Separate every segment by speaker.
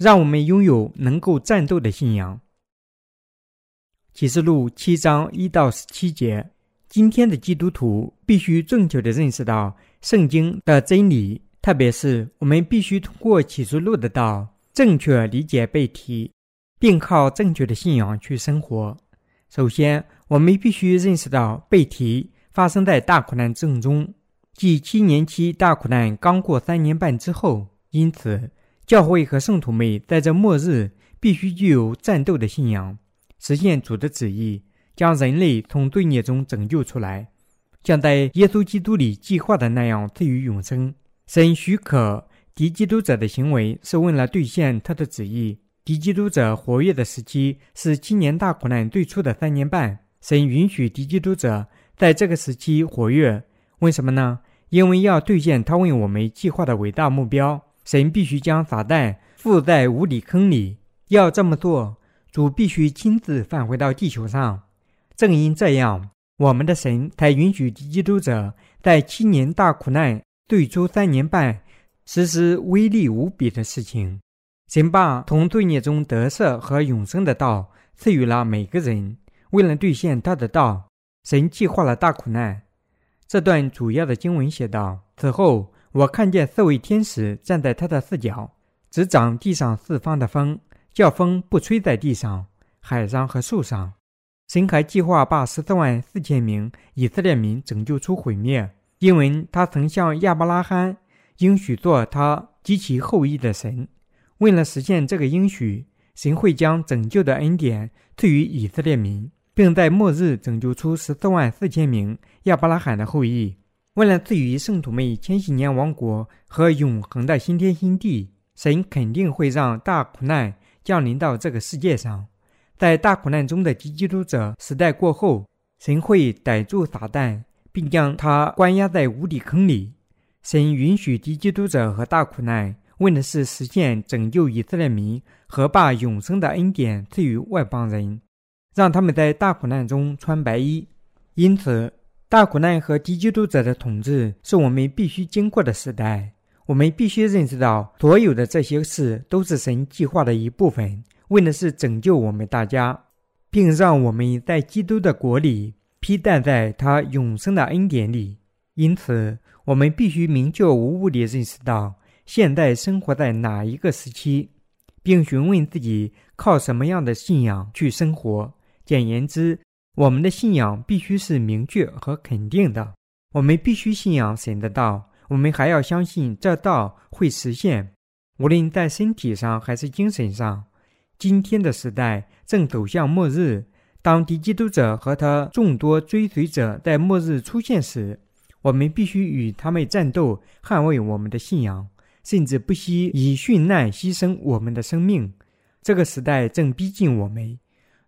Speaker 1: 让我们拥有能够战斗的信仰。启示录七章一到十七节，今天的基督徒必须正确的认识到圣经的真理，特别是我们必须通过启示录的道，正确理解背题，并靠正确的信仰去生活。首先，我们必须认识到背题发生在大苦难正中，即七年期大苦难刚过三年半之后。因此，教会和圣徒们在这末日必须具有战斗的信仰。实现主的旨意，将人类从罪孽中拯救出来，像在耶稣基督里计划的那样赐予永生。神许可敌基督者的行为，是为了兑现他的旨意。敌基督者活跃的时期是七年大苦难最初的三年半。神允许敌基督者在这个时期活跃，为什么呢？因为要兑现他为我们计划的伟大目标，神必须将撒旦附在无底坑里。要这么做。主必须亲自返回到地球上，正因这样，我们的神才允许基督者在七年大苦难最初三年半实施威力无比的事情。神把从罪孽中得赦和永生的道赐予了每个人。为了兑现他的道，神计划了大苦难。这段主要的经文写道：“此后，我看见四位天使站在他的四角，执掌地上四方的风。”叫风不吹在地上、海上和树上。神还计划把十四万四千名以色列民拯救出毁灭，因为他曾向亚伯拉罕应许做他及其后裔的神。为了实现这个应许，神会将拯救的恩典赐予以色列民，并在末日拯救出十四万四千名亚伯拉罕的后裔。为了赐予圣徒们千禧年王国和永恒的新天新地，神肯定会让大苦难。降临到这个世界上，在大苦难中的基督者时代过后，神会逮住撒旦，并将他关押在无底坑里。神允许基督者和大苦难，为的是实现拯救以色列民和把永生的恩典赐予外邦人，让他们在大苦难中穿白衣。因此，大苦难和敌基督者的统治是我们必须经过的时代。我们必须认识到，所有的这些事都是神计划的一部分，为的是拯救我们大家，并让我们在基督的国里披戴在他永生的恩典里。因此，我们必须明确无误地认识到，现在生活在哪一个时期，并询问自己靠什么样的信仰去生活。简言之，我们的信仰必须是明确和肯定的。我们必须信仰神的道。我们还要相信这道会实现，无论在身体上还是精神上。今天的时代正走向末日，当敌基督者和他众多追随者在末日出现时，我们必须与他们战斗，捍卫我们的信仰，甚至不惜以殉难牺牲我们的生命。这个时代正逼近我们。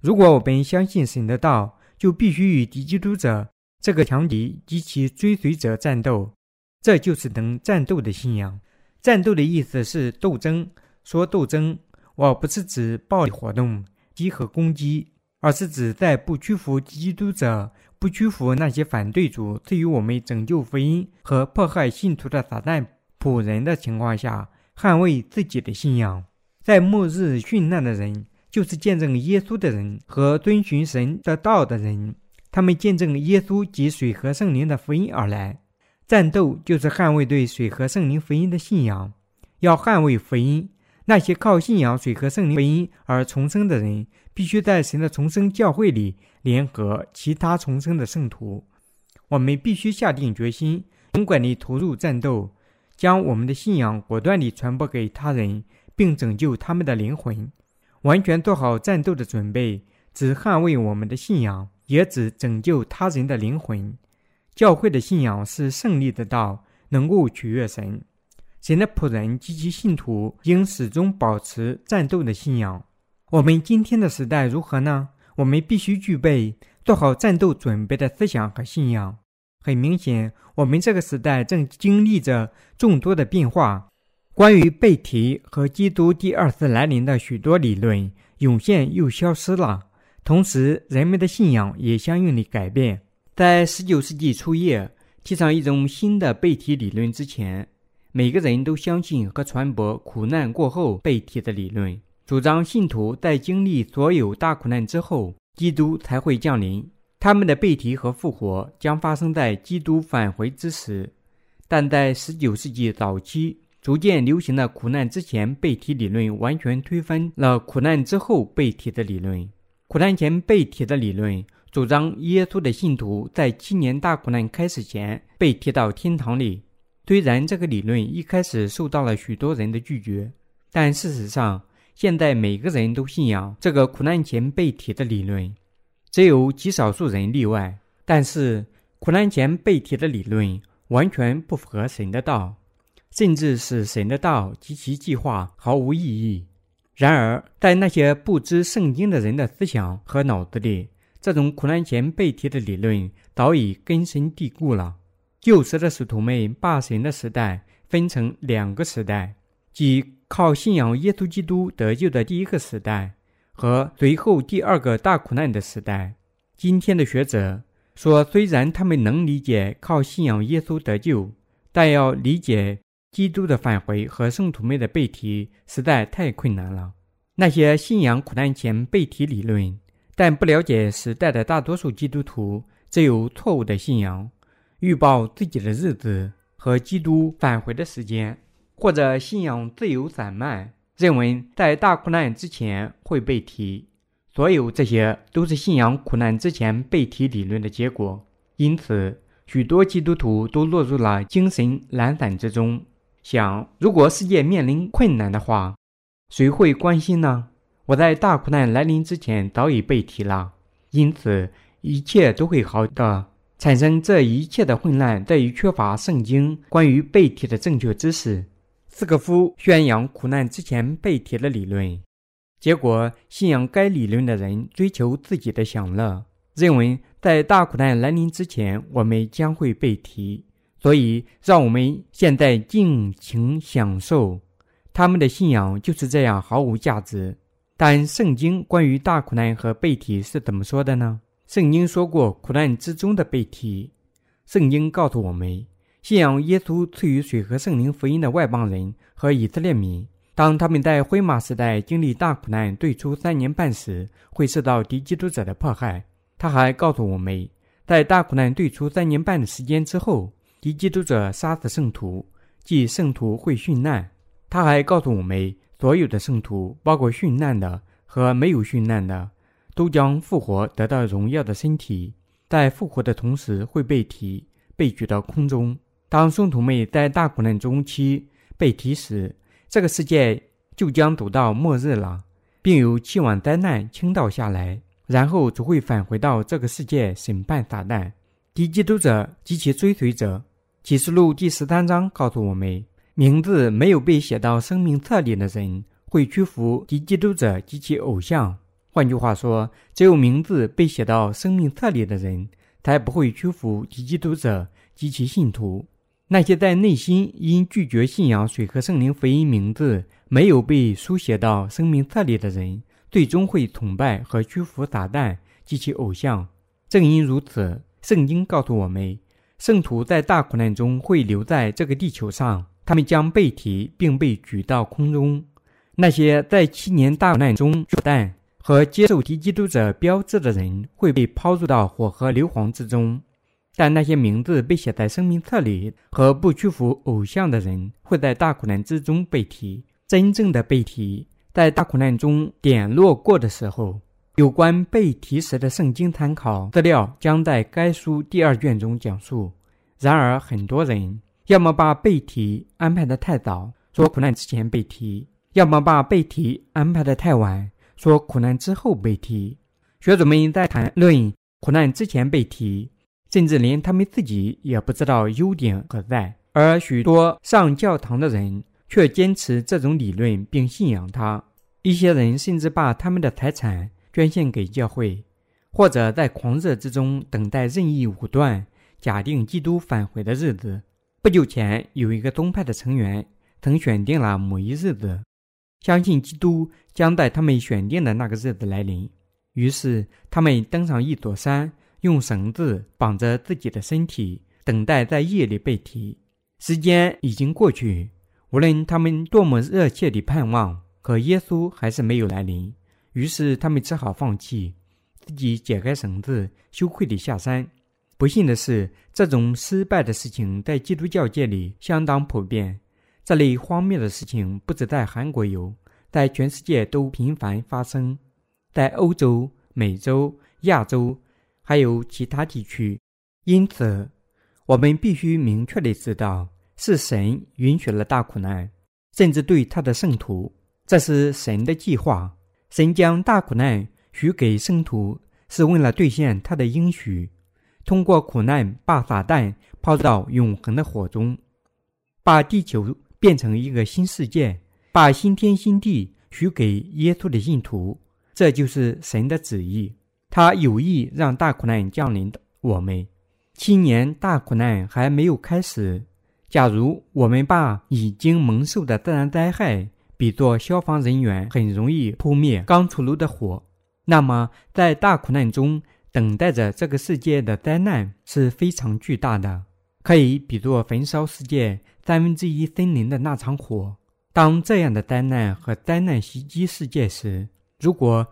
Speaker 1: 如果我们相信神的道，就必须与敌基督者这个强敌及其追随者战斗。这就是能战斗的信仰。战斗的意思是斗争。说斗争，我不是指暴力活动、集合攻击，而是指在不屈服基督者、不屈服那些反对主赐予我们拯救福音和迫害信徒的撒旦仆人的情况下，捍卫自己的信仰。在末日殉难的人，就是见证耶稣的人和遵循神的道的人。他们见证耶稣及水和圣灵的福音而来。战斗就是捍卫对水和圣灵福音的信仰。要捍卫福音，那些靠信仰水和圣灵福音而重生的人，必须在神的重生教会里联合其他重生的圣徒。我们必须下定决心，勇敢地投入战斗，将我们的信仰果断地传播给他人，并拯救他们的灵魂。完全做好战斗的准备，只捍卫我们的信仰，也只拯救他人的灵魂。教会的信仰是胜利的道，能够取悦神。神的仆人及其信徒应始终保持战斗的信仰。我们今天的时代如何呢？我们必须具备做好战斗准备的思想和信仰。很明显，我们这个时代正经历着众多的变化。关于被提和基督第二次来临的许多理论涌现又消失了，同时人们的信仰也相应的改变。在19世纪初叶提倡一种新的背体理论之前，每个人都相信和传播苦难过后被提的理论，主张信徒在经历所有大苦难之后，基督才会降临。他们的被提和复活将发生在基督返回之时。但在19世纪早期逐渐流行的苦难之前被提理论，完全推翻了苦难之后被提的理论。苦难前被提的理论主张耶稣的信徒在七年大苦难开始前被提到天堂里。虽然这个理论一开始受到了许多人的拒绝，但事实上，现在每个人都信仰这个苦难前被提的理论，只有极少数人例外。但是，苦难前被提的理论完全不符合神的道，甚至使神的道及其计划毫无意义。然而，在那些不知圣经的人的思想和脑子里，这种苦难前被提的理论早已根深蒂固了。旧时的使徒们把神的时代分成两个时代，即靠信仰耶稣基督得救的第一个时代和随后第二个大苦难的时代。今天的学者说，虽然他们能理解靠信仰耶稣得救，但要理解基督的返回和圣徒们的被提实在太困难了。那些信仰苦难前被提理论，但不了解时代的大多数基督徒，只有错误的信仰。预报自己的日子和基督返回的时间，或者信仰自由散漫，认为在大苦难之前会被提。所有这些都是信仰苦难之前被提理论的结果。因此，许多基督徒都落入了精神懒散之中，想：如果世界面临困难的话，谁会关心呢？我在大苦难来临之前早已被提了，因此一切都会好的。产生这一切的混乱，在于缺乏圣经关于被提的正确知识。斯科夫宣扬苦难之前被提的理论，结果信仰该理论的人追求自己的享乐，认为在大苦难来临之前，我们将会被提。所以，让我们现在尽情享受。他们的信仰就是这样毫无价值。但圣经关于大苦难和被体是怎么说的呢？圣经说过苦难之中的被体。圣经告诉我们，信仰耶稣赐予水和圣灵福音的外邦人和以色列民，当他们在灰马时代经历大苦难对出三年半时，会受到敌基督者的迫害。他还告诉我们，在大苦难对出三年半的时间之后，敌基督者杀死圣徒，即圣徒会殉难。他还告诉我们，所有的圣徒，包括殉难的和没有殉难的。都将复活，得到荣耀的身体，在复活的同时会被提、被举到空中。当圣徒们在大苦难中期被提时，这个世界就将走到末日了，并有七万灾难倾倒下来，然后只会返回到这个世界审判撒旦、敌基督者及其追随者。启示录第十三章告诉我们，名字没有被写到生命册里的人会屈服及基督者及其偶像。换句话说，只有名字被写到生命册里的人，才不会屈服及基督者及其信徒。那些在内心因拒绝信仰水和圣灵福音名字没有被书写到生命册里的人，最终会崇拜和屈服撒旦及其偶像。正因如此，圣经告诉我们，圣徒在大苦难中会留在这个地球上，他们将被提并被举到空中。那些在七年大苦难中落蛋。和接受敌基督者标志的人会被抛入到火和硫磺之中，但那些名字被写在生命册里和不屈服偶像的人会在大苦难之中被提。真正的被提在大苦难中点落过的时候，有关被提时的圣经参考资料将在该书第二卷中讲述。然而，很多人要么把被提安排的太早，说苦难之前被提；要么把被提安排的太晚。说苦难之后被提，学者们在谈论苦难之前被提，甚至连他们自己也不知道优点何在。而许多上教堂的人却坚持这种理论并信仰它。一些人甚至把他们的财产捐献给教会，或者在狂热之中等待任意武断假定基督返回的日子。不久前，有一个宗派的成员曾选定了某一日子。相信基督将在他们选定的那个日子来临，于是他们登上一座山，用绳子绑着自己的身体，等待在夜里被提。时间已经过去，无论他们多么热切地盼望，可耶稣还是没有来临。于是他们只好放弃，自己解开绳子，羞愧地下山。不幸的是，这种失败的事情在基督教界里相当普遍。这类荒谬的事情不止在韩国有，在全世界都频繁发生，在欧洲、美洲、亚洲，还有其他地区。因此，我们必须明确地知道，是神允许了大苦难，甚至对他的圣徒，这是神的计划。神将大苦难许给圣徒，是为了兑现他的应许。通过苦难把撒旦抛到永恒的火中，把地球变成一个新世界，把新天新地许给耶稣的信徒，这就是神的旨意。他有意让大苦难降临我们。七年大苦难还没有开始。假如我们把已经蒙受的自然灾害比作消防人员很容易扑灭刚出炉的火，那么在大苦难中。等待着这个世界的灾难是非常巨大的，可以比作焚烧世界三分之一森林的那场火。当这样的灾难和灾难袭击世界时，如果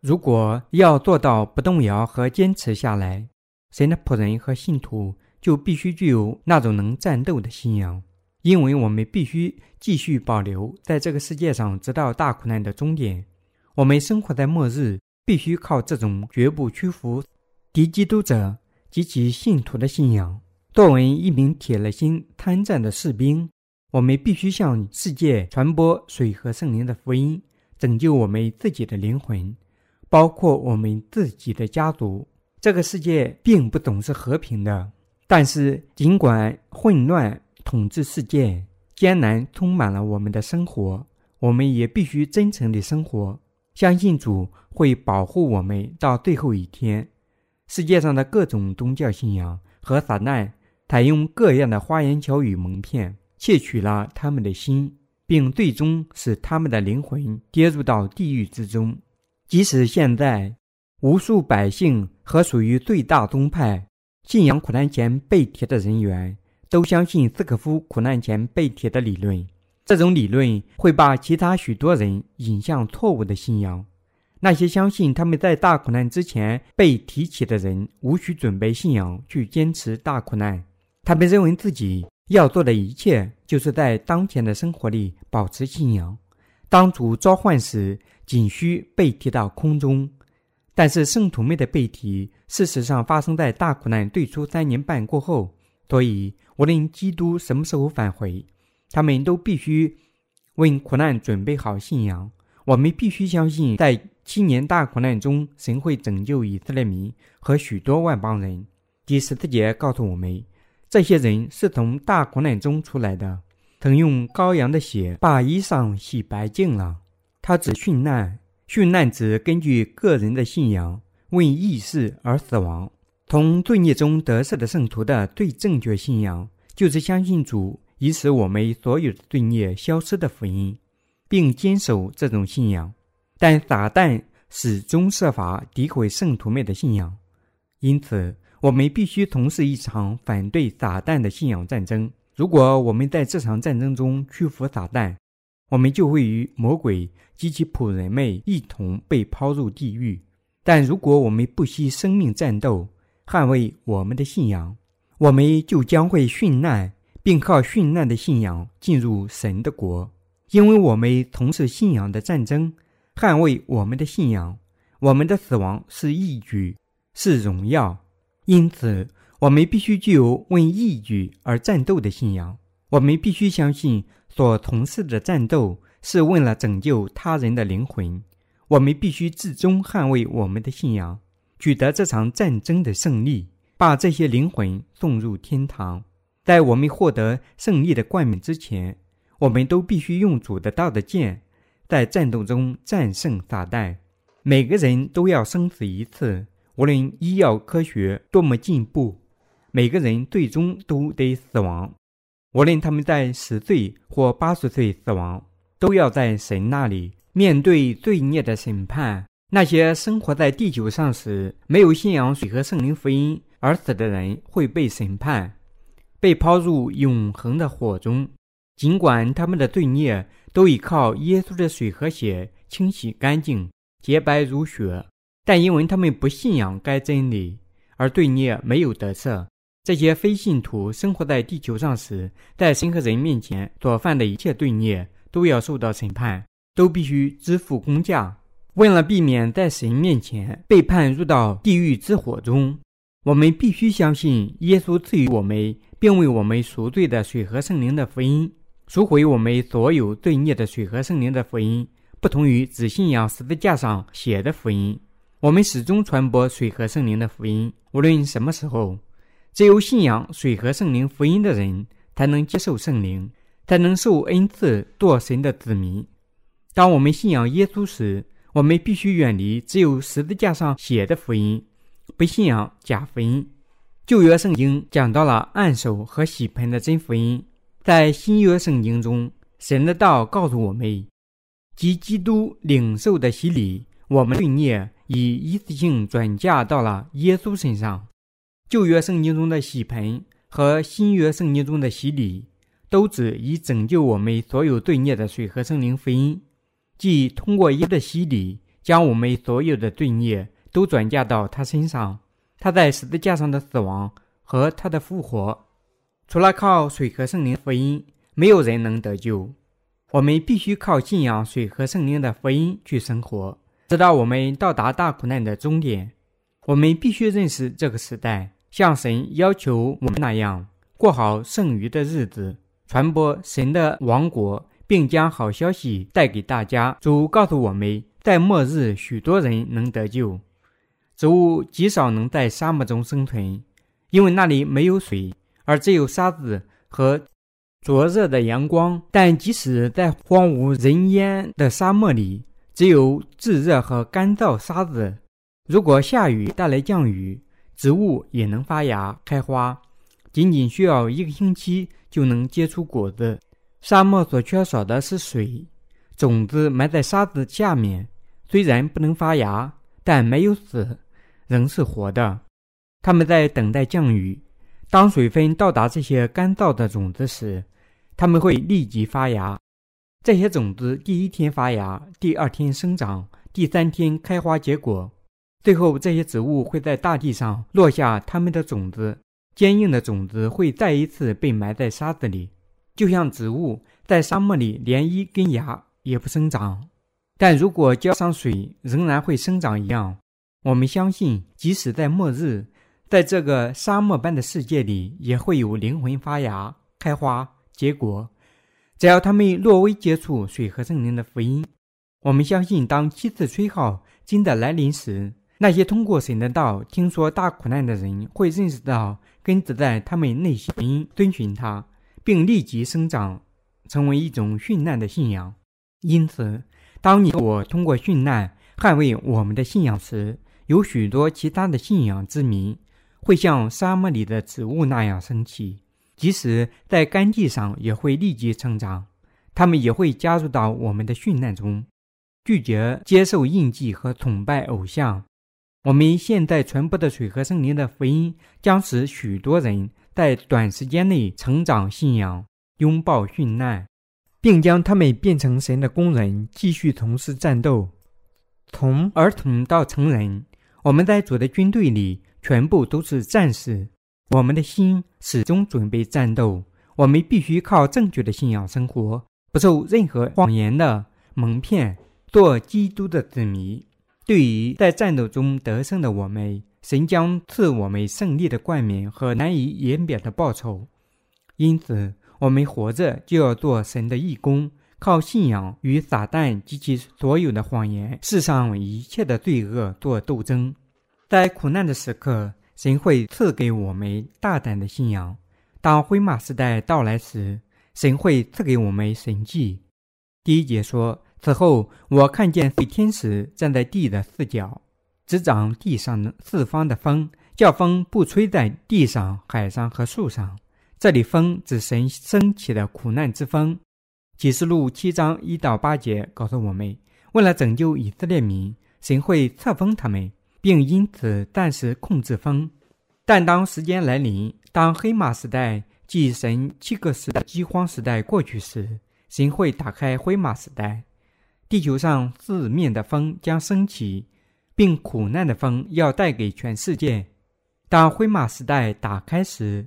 Speaker 1: 如果要做到不动摇和坚持下来，神的仆人和信徒就必须具有那种能战斗的信仰，因为我们必须继续保留在这个世界上，直到大苦难的终点。我们生活在末日。必须靠这种绝不屈服敌基督者及其信徒的信仰。作为一名铁了心参战的士兵，我们必须向世界传播水和圣灵的福音，拯救我们自己的灵魂，包括我们自己的家族。这个世界并不总是和平的，但是尽管混乱统治世界，艰难充满了我们的生活，我们也必须真诚地生活。相信主会保护我们到最后一天。世界上的各种宗教信仰和撒旦采用各样的花言巧语蒙骗，窃取了他们的心，并最终使他们的灵魂跌入到地狱之中。即使现在，无数百姓和属于最大宗派信仰苦难前被提的人员，都相信斯科夫苦难前被提的理论。这种理论会把其他许多人引向错误的信仰。那些相信他们在大苦难之前被提起的人，无需准备信仰去坚持大苦难。他们认为自己要做的一切，就是在当前的生活里保持信仰。当主召唤时，仅需被提到空中。但是圣徒们的被提，事实上发生在大苦难最初三年半过后。所以，无论基督什么时候返回。他们都必须为苦难准备好信仰。我们必须相信，在七年大苦难中，神会拯救以色列民和许多外邦人。第十四节告诉我们，这些人是从大苦难中出来的，曾用羔羊的血把衣裳洗白净了。他指殉难，殉难指根据个人的信仰为义事而死亡。从罪孽中得赦的圣徒的最正确信仰，就是相信主。以使我们所有的罪孽消失的福音，并坚守这种信仰，但撒旦始终设法诋毁圣徒们的信仰，因此我们必须从事一场反对撒旦的信仰战争。如果我们在这场战争中屈服撒旦，我们就会与魔鬼及其仆人们一同被抛入地狱；但如果我们不惜生命战斗，捍卫我们的信仰，我们就将会殉难。并靠殉难的信仰进入神的国，因为我们从事信仰的战争，捍卫我们的信仰。我们的死亡是义举，是荣耀。因此，我们必须具有为义举而战斗的信仰。我们必须相信，所从事的战斗是为了拯救他人的灵魂。我们必须至终捍卫我们的信仰，取得这场战争的胜利，把这些灵魂送入天堂。在我们获得胜利的冠冕之前，我们都必须用主的道的剑，在战斗中战胜撒旦。每个人都要生死一次，无论医药科学多么进步，每个人最终都得死亡。无论他们在十岁或八十岁死亡，都要在神那里面对罪孽的审判。那些生活在地球上时没有信仰水和圣灵福音而死的人会被审判。被抛入永恒的火中。尽管他们的罪孽都已靠耶稣的水和血清洗干净、洁白如雪，但因为他们不信仰该真理，而罪孽没有得赦。这些非信徒生活在地球上时，在神和人面前所犯的一切罪孽都要受到审判，都必须支付公价。为了避免在神面前被判入到地狱之火中，我们必须相信耶稣赐予我们并为我们赎罪的水和圣灵的福音。赎回我们所有罪孽的水和圣灵的福音，不同于只信仰十字架上写的福音。我们始终传播水和圣灵的福音，无论什么时候。只有信仰水和圣灵福音的人，才能接受圣灵，才能受恩赐做神的子民。当我们信仰耶稣时，我们必须远离只有十字架上写的福音，不信仰假福音。旧约圣经讲到了按手和洗盆的真福音，在新约圣经中，神的道告诉我们，即基督领受的洗礼，我们罪孽已一次性转嫁到了耶稣身上。旧约圣经中的洗盆和新约圣经中的洗礼，都指以拯救我们所有罪孽的水和圣灵福音，即通过耶的洗礼，将我们所有的罪孽都转嫁到他身上。他在十字架上的死亡和他的复活，除了靠水和圣灵福音，没有人能得救。我们必须靠信仰水和圣灵的福音去生活，直到我们到达大苦难的终点。我们必须认识这个时代。像神要求我们那样过好剩余的日子，传播神的王国，并将好消息带给大家。主告诉我们，在末日，许多人能得救。植物极少能在沙漠中生存，因为那里没有水，而只有沙子和灼热的阳光。但即使在荒无人烟的沙漠里，只有炙热和干燥沙子。如果下雨带来降雨。植物也能发芽开花，仅仅需要一个星期就能结出果子。沙漠所缺少的是水，种子埋在沙子下面，虽然不能发芽，但没有死，仍是活的。它们在等待降雨。当水分到达这些干燥的种子时，它们会立即发芽。这些种子第一天发芽，第二天生长，第三天开花结果。最后，这些植物会在大地上落下它们的种子，坚硬的种子会再一次被埋在沙子里，就像植物在沙漠里连一根芽也不生长，但如果浇上水，仍然会生长一样。我们相信，即使在末日，在这个沙漠般的世界里，也会有灵魂发芽、开花、结果，只要他们略微接触水和圣灵的福音。我们相信，当七次吹号真的来临时。那些通过神的道听说大苦难的人，会认识到根植在他们内心，遵循他，并立即生长，成为一种殉难的信仰。因此，当你我通过殉难捍卫我们的信仰时，有许多其他的信仰之民会像沙漠里的植物那样升起，即使在干地上也会立即成长。他们也会加入到我们的殉难中，拒绝接受印记和崇拜偶像。我们现在传播的水和圣灵的福音，将使许多人在短时间内成长信仰，拥抱殉难，并将他们变成神的工人，继续从事战斗。从儿童到成人，我们在主的军队里全部都是战士。我们的心始终准备战斗。我们必须靠正确的信仰生活，不受任何谎言的蒙骗，做基督的子民。对于在战斗中得胜的我们，神将赐我们胜利的冠冕和难以言表的报酬。因此，我们活着就要做神的义工，靠信仰与撒旦及其所有的谎言、世上一切的罪恶做斗争。在苦难的时刻，神会赐给我们大胆的信仰；当灰马时代到来时，神会赐给我们神迹。第一节说。此后，我看见飞天使站在地的四角，执掌地上的四方的风，叫风不吹在地上、海上和树上。这里风指神升起的苦难之风。启示录七章一到八节告诉我们，为了拯救以色列民，神会册封他们，并因此暂时控制风。但当时间来临，当黑马时代即神七个时代饥荒时代过去时，神会打开灰马时代，地球上四面的风将升起，并苦难的风要带给全世界。当灰马时代打开时，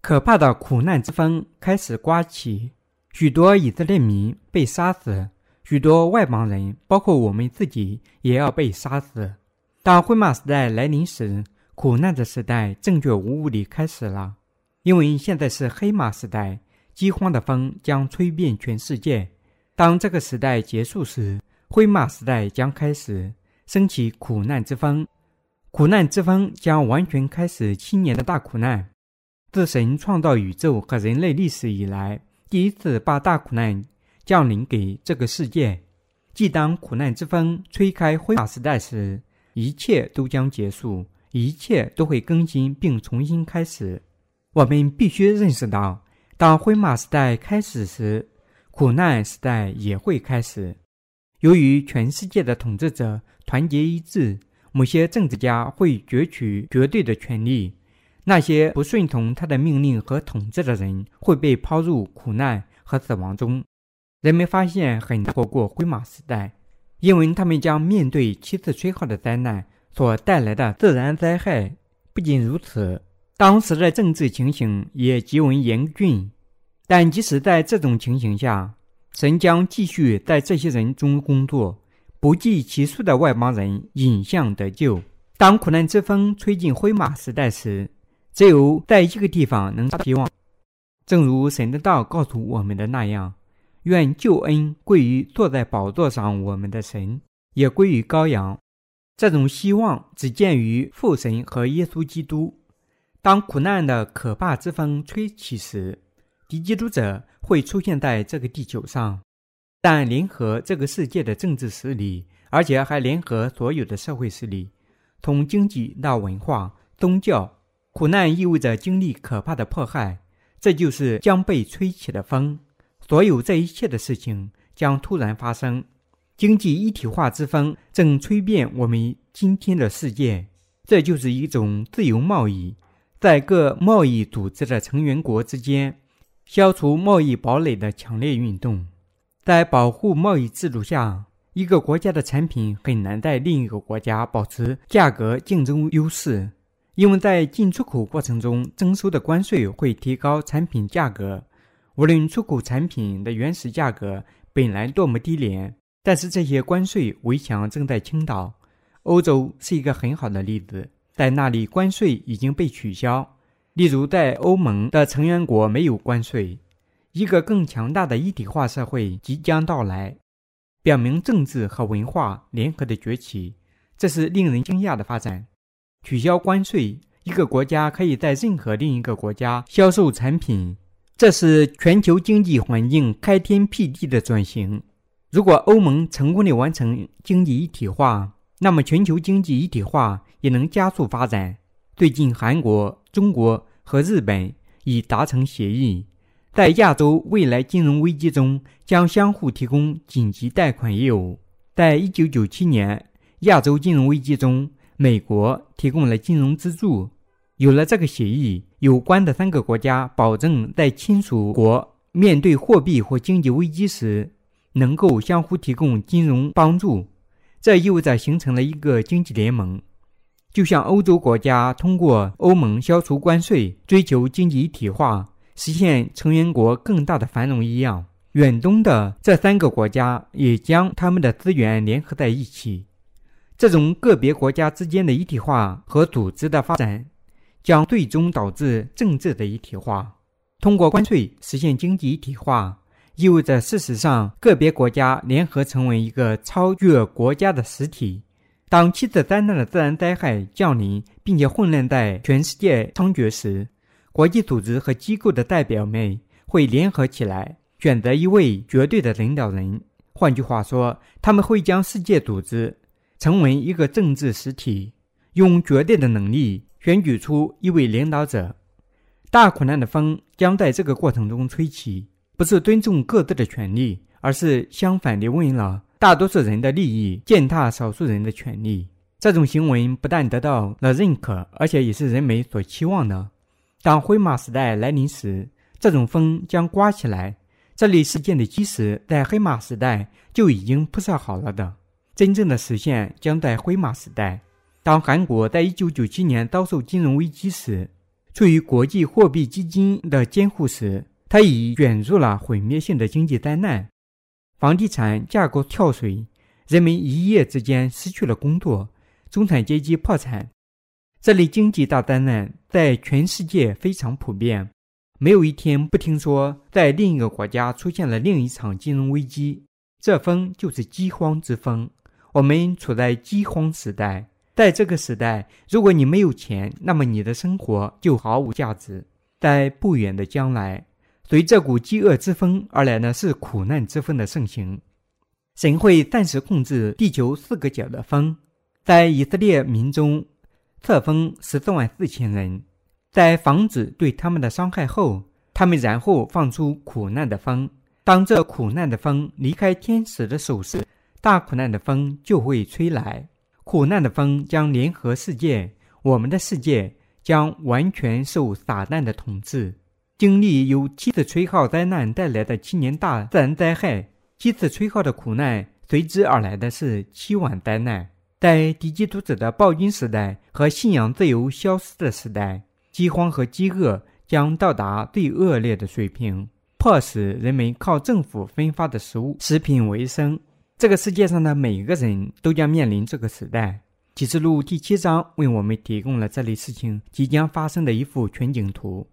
Speaker 1: 可怕的苦难之风开始刮起，许多以色列民被杀死，许多外邦人，包括我们自己，也要被杀死。当灰马时代来临时，苦难的时代正确无误地开始了。因为现在是黑马时代，饥荒的风将吹遍全世界。当这个时代结束时，灰马时代将开始，升起苦难之风。苦难之风将完全开始七年的大苦难。自神创造宇宙和人类历史以来，第一次把大苦难降临给这个世界。即当苦难之风吹开灰马时代时，一切都将结束，一切都会更新并重新开始。我们必须认识到，当灰马时代开始时，苦难时代也会开始。由于全世界的统治者团结一致，某些政治家会攫取绝对的权利，那些不顺从他的命令和统治的人会被抛入苦难和死亡中。人们发现很难过灰马时代，因为他们将面对七次吹号的灾难所带来的自然灾害。不仅如此。当时的政治情形也极为严峻，但即使在这种情形下，神将继续在这些人中工作，不计其数的外邦人引向得救。当苦难之风吹进灰马时代时，只有在一个地方能希望，正如神的道告诉我们的那样：愿救恩归于坐在宝座上我们的神，也归于羔羊。这种希望只见于父神和耶稣基督。当苦难的可怕之风吹起时，敌基督者会出现在这个地球上，但联合这个世界的政治势力，而且还联合所有的社会势力，从经济到文化、宗教。苦难意味着经历可怕的迫害，这就是将被吹起的风。所有这一切的事情将突然发生。经济一体化之风正吹遍我们今天的世界，这就是一种自由贸易。在各贸易组织的成员国之间，消除贸易堡垒的强烈运动，在保护贸易制度下，一个国家的产品很难在另一个国家保持价格竞争优势，因为在进出口过程中征收的关税会提高产品价格。无论出口产品的原始价格本来多么低廉，但是这些关税围墙正在倾倒。欧洲是一个很好的例子。在那里，关税已经被取消。例如，在欧盟的成员国没有关税。一个更强大的一体化社会即将到来，表明政治和文化联合的崛起。这是令人惊讶的发展。取消关税，一个国家可以在任何另一个国家销售产品。这是全球经济环境开天辟地的转型。如果欧盟成功的完成经济一体化，那么，全球经济一体化也能加速发展。最近，韩国、中国和日本已达成协议，在亚洲未来金融危机中将相互提供紧急贷款业务。在一九九七年亚洲金融危机中，美国提供了金融资助。有了这个协议，有关的三个国家保证在亲属国面对货币或经济危机时，能够相互提供金融帮助。这意味着形成了一个经济联盟，就像欧洲国家通过欧盟消除关税、追求经济一体化、实现成员国更大的繁荣一样。远东的这三个国家也将他们的资源联合在一起。这种个别国家之间的一体化和组织的发展，将最终导致政治的一体化。通过关税实现经济一体化。意味着，事实上，个别国家联合成为一个超越国家的实体。当七次灾难的自然灾害降临，并且混乱在全世界猖獗时，国际组织和机构的代表们会联合起来，选择一位绝对的领导人。换句话说，他们会将世界组织成为一个政治实体，用绝对的能力选举出一位领导者。大苦难的风将在这个过程中吹起。不是尊重各自的权利，而是相反地问了大多数人的利益践踏少数人的权利。这种行为不但得到了认可，而且也是人们所期望的。当灰马时代来临时，这种风将刮起来。这类事件的基石在黑马时代就已经铺设好了的，真正的实现将在灰马时代。当韩国在1997年遭受金融危机时，处于国际货币基金的监护时，它已卷入了毁灭性的经济灾难，房地产价格跳水，人们一夜之间失去了工作，中产阶级破产。这类经济大灾难在全世界非常普遍。没有一天不听说，在另一个国家出现了另一场金融危机。这风就是饥荒之风。我们处在饥荒时代，在这个时代，如果你没有钱，那么你的生活就毫无价值。在不远的将来，随这股饥饿之风而来的是苦难之风的盛行。神会暂时控制地球四个角的风，在以色列民中册封十四万四千人。在防止对他们的伤害后，他们然后放出苦难的风。当这苦难的风离开天使的手时，大苦难的风就会吹来。苦难的风将联合世界，我们的世界将完全受撒旦的统治。经历由七次吹号灾难带来的七年大自然灾害，七次吹号的苦难随之而来的是七晚灾难。在敌基督者的暴君时代和信仰自由消失的时代。饥荒和饥饿将到达最恶劣的水平，迫使人们靠政府分发的食物、食品为生。这个世界上的每个人都将面临这个时代。启示录第七章为我们提供了这类事情即将发生的一幅全景图。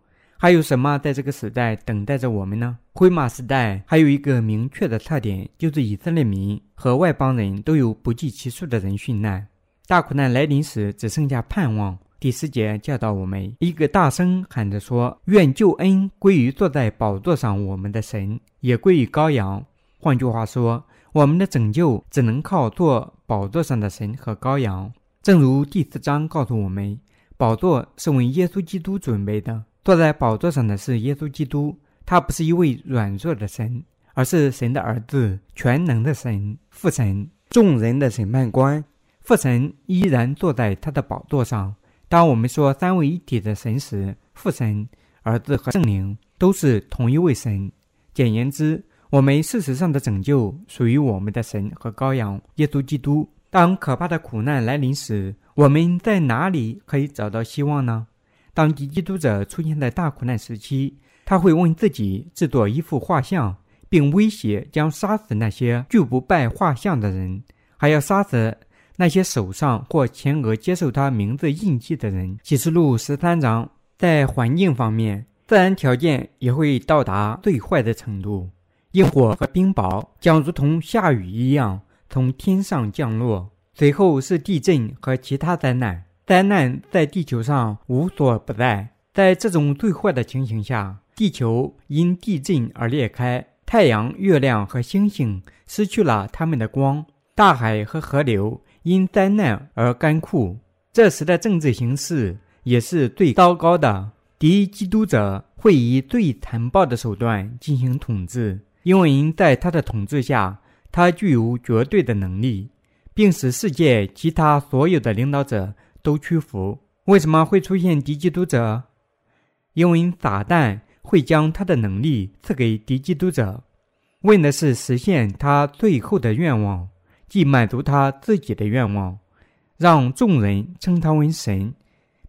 Speaker 1: 还有什么在这个时代等待着我们呢？灰马时代还有一个明确的特点，就是以色列民和外邦人都有不计其数的人殉难。大苦难来临时，只剩下盼望。第四节教导我们：一个大声喊着说：“愿救恩归于坐在宝座上我们的神，也归于羔羊。”换句话说，我们的拯救只能靠坐宝座上的神和羔羊。正如第四章告诉我们，宝座是为耶稣基督准备的。坐在宝座上的是耶稣基督，他不是一位软弱的神，而是神的儿子，全能的神，父神，众人的审判官。父神依然坐在他的宝座上。当我们说三位一体的神时，父神、儿子和圣灵都是同一位神。简言之，我们事实上的拯救属于我们的神和羔羊耶稣基督。当可怕的苦难来临时，我们在哪里可以找到希望呢？当敌基督者出现在大苦难时期，他会为自己制作一幅画像，并威胁将杀死那些拒不拜画像的人，还要杀死。那些手上或前额接受他名字印记的人，启示录十三章，在环境方面，自然条件也会到达最坏的程度，烟火和冰雹将如同下雨一样从天上降落，随后是地震和其他灾难。灾难在地球上无所不在。在这种最坏的情形下，地球因地震而裂开，太阳、月亮和星星失去了它们的光，大海和河流。因灾难而干枯，这时的政治形势也是最糟糕的。敌基督者会以最残暴的手段进行统治，因为在他的统治下，他具有绝对的能力，并使世界其他所有的领导者都屈服。为什么会出现敌基督者？因为撒旦会将他的能力赐给敌基督者，为的是实现他最后的愿望。既满足他自己的愿望，让众人称他为神，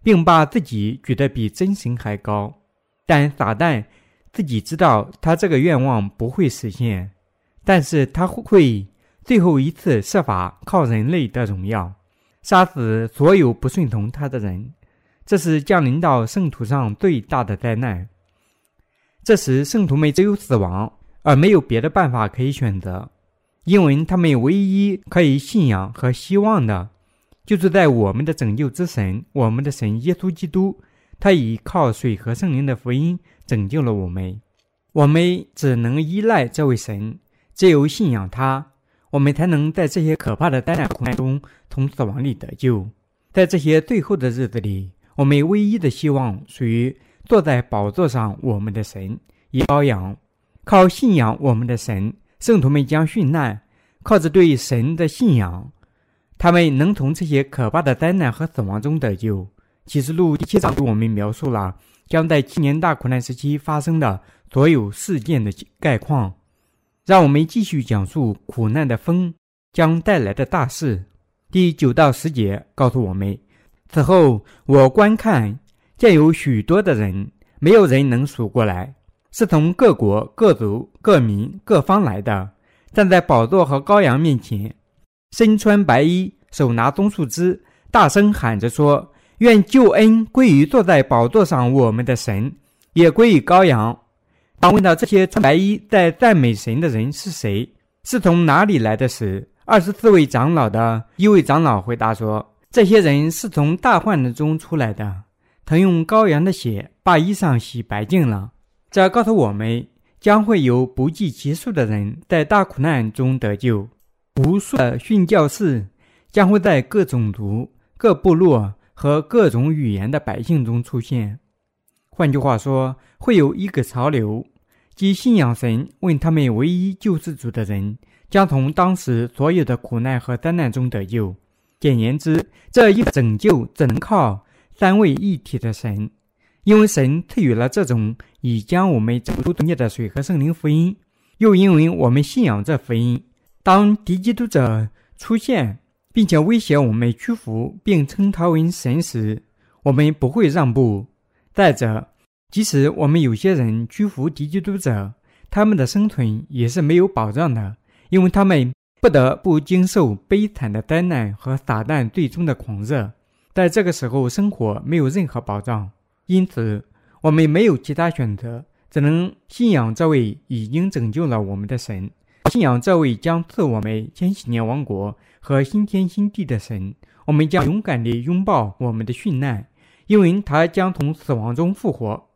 Speaker 1: 并把自己举得比真神还高，但撒旦自己知道他这个愿望不会实现，但是他会最后一次设法靠人类的荣耀杀死所有不顺从他的人，这是降临到圣徒上最大的灾难。这时，圣徒们只有死亡，而没有别的办法可以选择。因为他们唯一可以信仰和希望的，就是在我们的拯救之神，我们的神耶稣基督。他以靠水和圣灵的福音拯救了我们。我们只能依赖这位神，只有信仰他，我们才能在这些可怕的灾难苦难中从死亡里得救。在这些最后的日子里，我们唯一的希望属于坐在宝座上我们的神，以羔羊。靠信仰我们的神。圣徒们将殉难，靠着对神的信仰，他们能从这些可怕的灾难和死亡中得救。启示录第七章给我们描述了将在七年大苦难时期发生的所有事件的概况。让我们继续讲述苦难的风将带来的大事。第九到十节告诉我们：此后我观看，见有许多的人，没有人能数过来，是从各国、各族、各民、各方来的，站在宝座和羔羊面前，身穿白衣，手拿棕树枝，大声喊着说：“愿救恩归于坐在宝座上我们的神，也归于羔羊。”当问到这些穿白衣在赞美神的人是谁，是从哪里来的时，二十四位长老的一位长老回答说：“这些人是从大患难中出来的，曾用羔羊的血把衣裳洗白净了。”这告诉我们，将会有不计其数的人在大苦难中得救，无数的殉教士将会在各种族、各部落和各种语言的百姓中出现。换句话说，会有一个潮流。即信仰神问他们唯一救世主的人，将从当时所有的苦难和灾难中得救。简言之，这一拯救只能靠三位一体的神，因为神赐予了这种已将我们拯救罪孽的水和圣灵福音，又因为我们信仰这福音。当敌基督者出现，并且威胁我们屈服，并称他为神时，我们不会让步。再者，即使我们有些人屈服敌基督者，他们的生存也是没有保障的，因为他们不得不经受悲惨的灾难和撒旦最终的狂热，在这个时候生活没有任何保障。因此，我们没有其他选择，只能信仰这位已经拯救了我们的神，信仰这位将赐我们千禧年王国和新天新地的神。我们将勇敢地拥抱我们的殉难，因为他将从死亡中复活。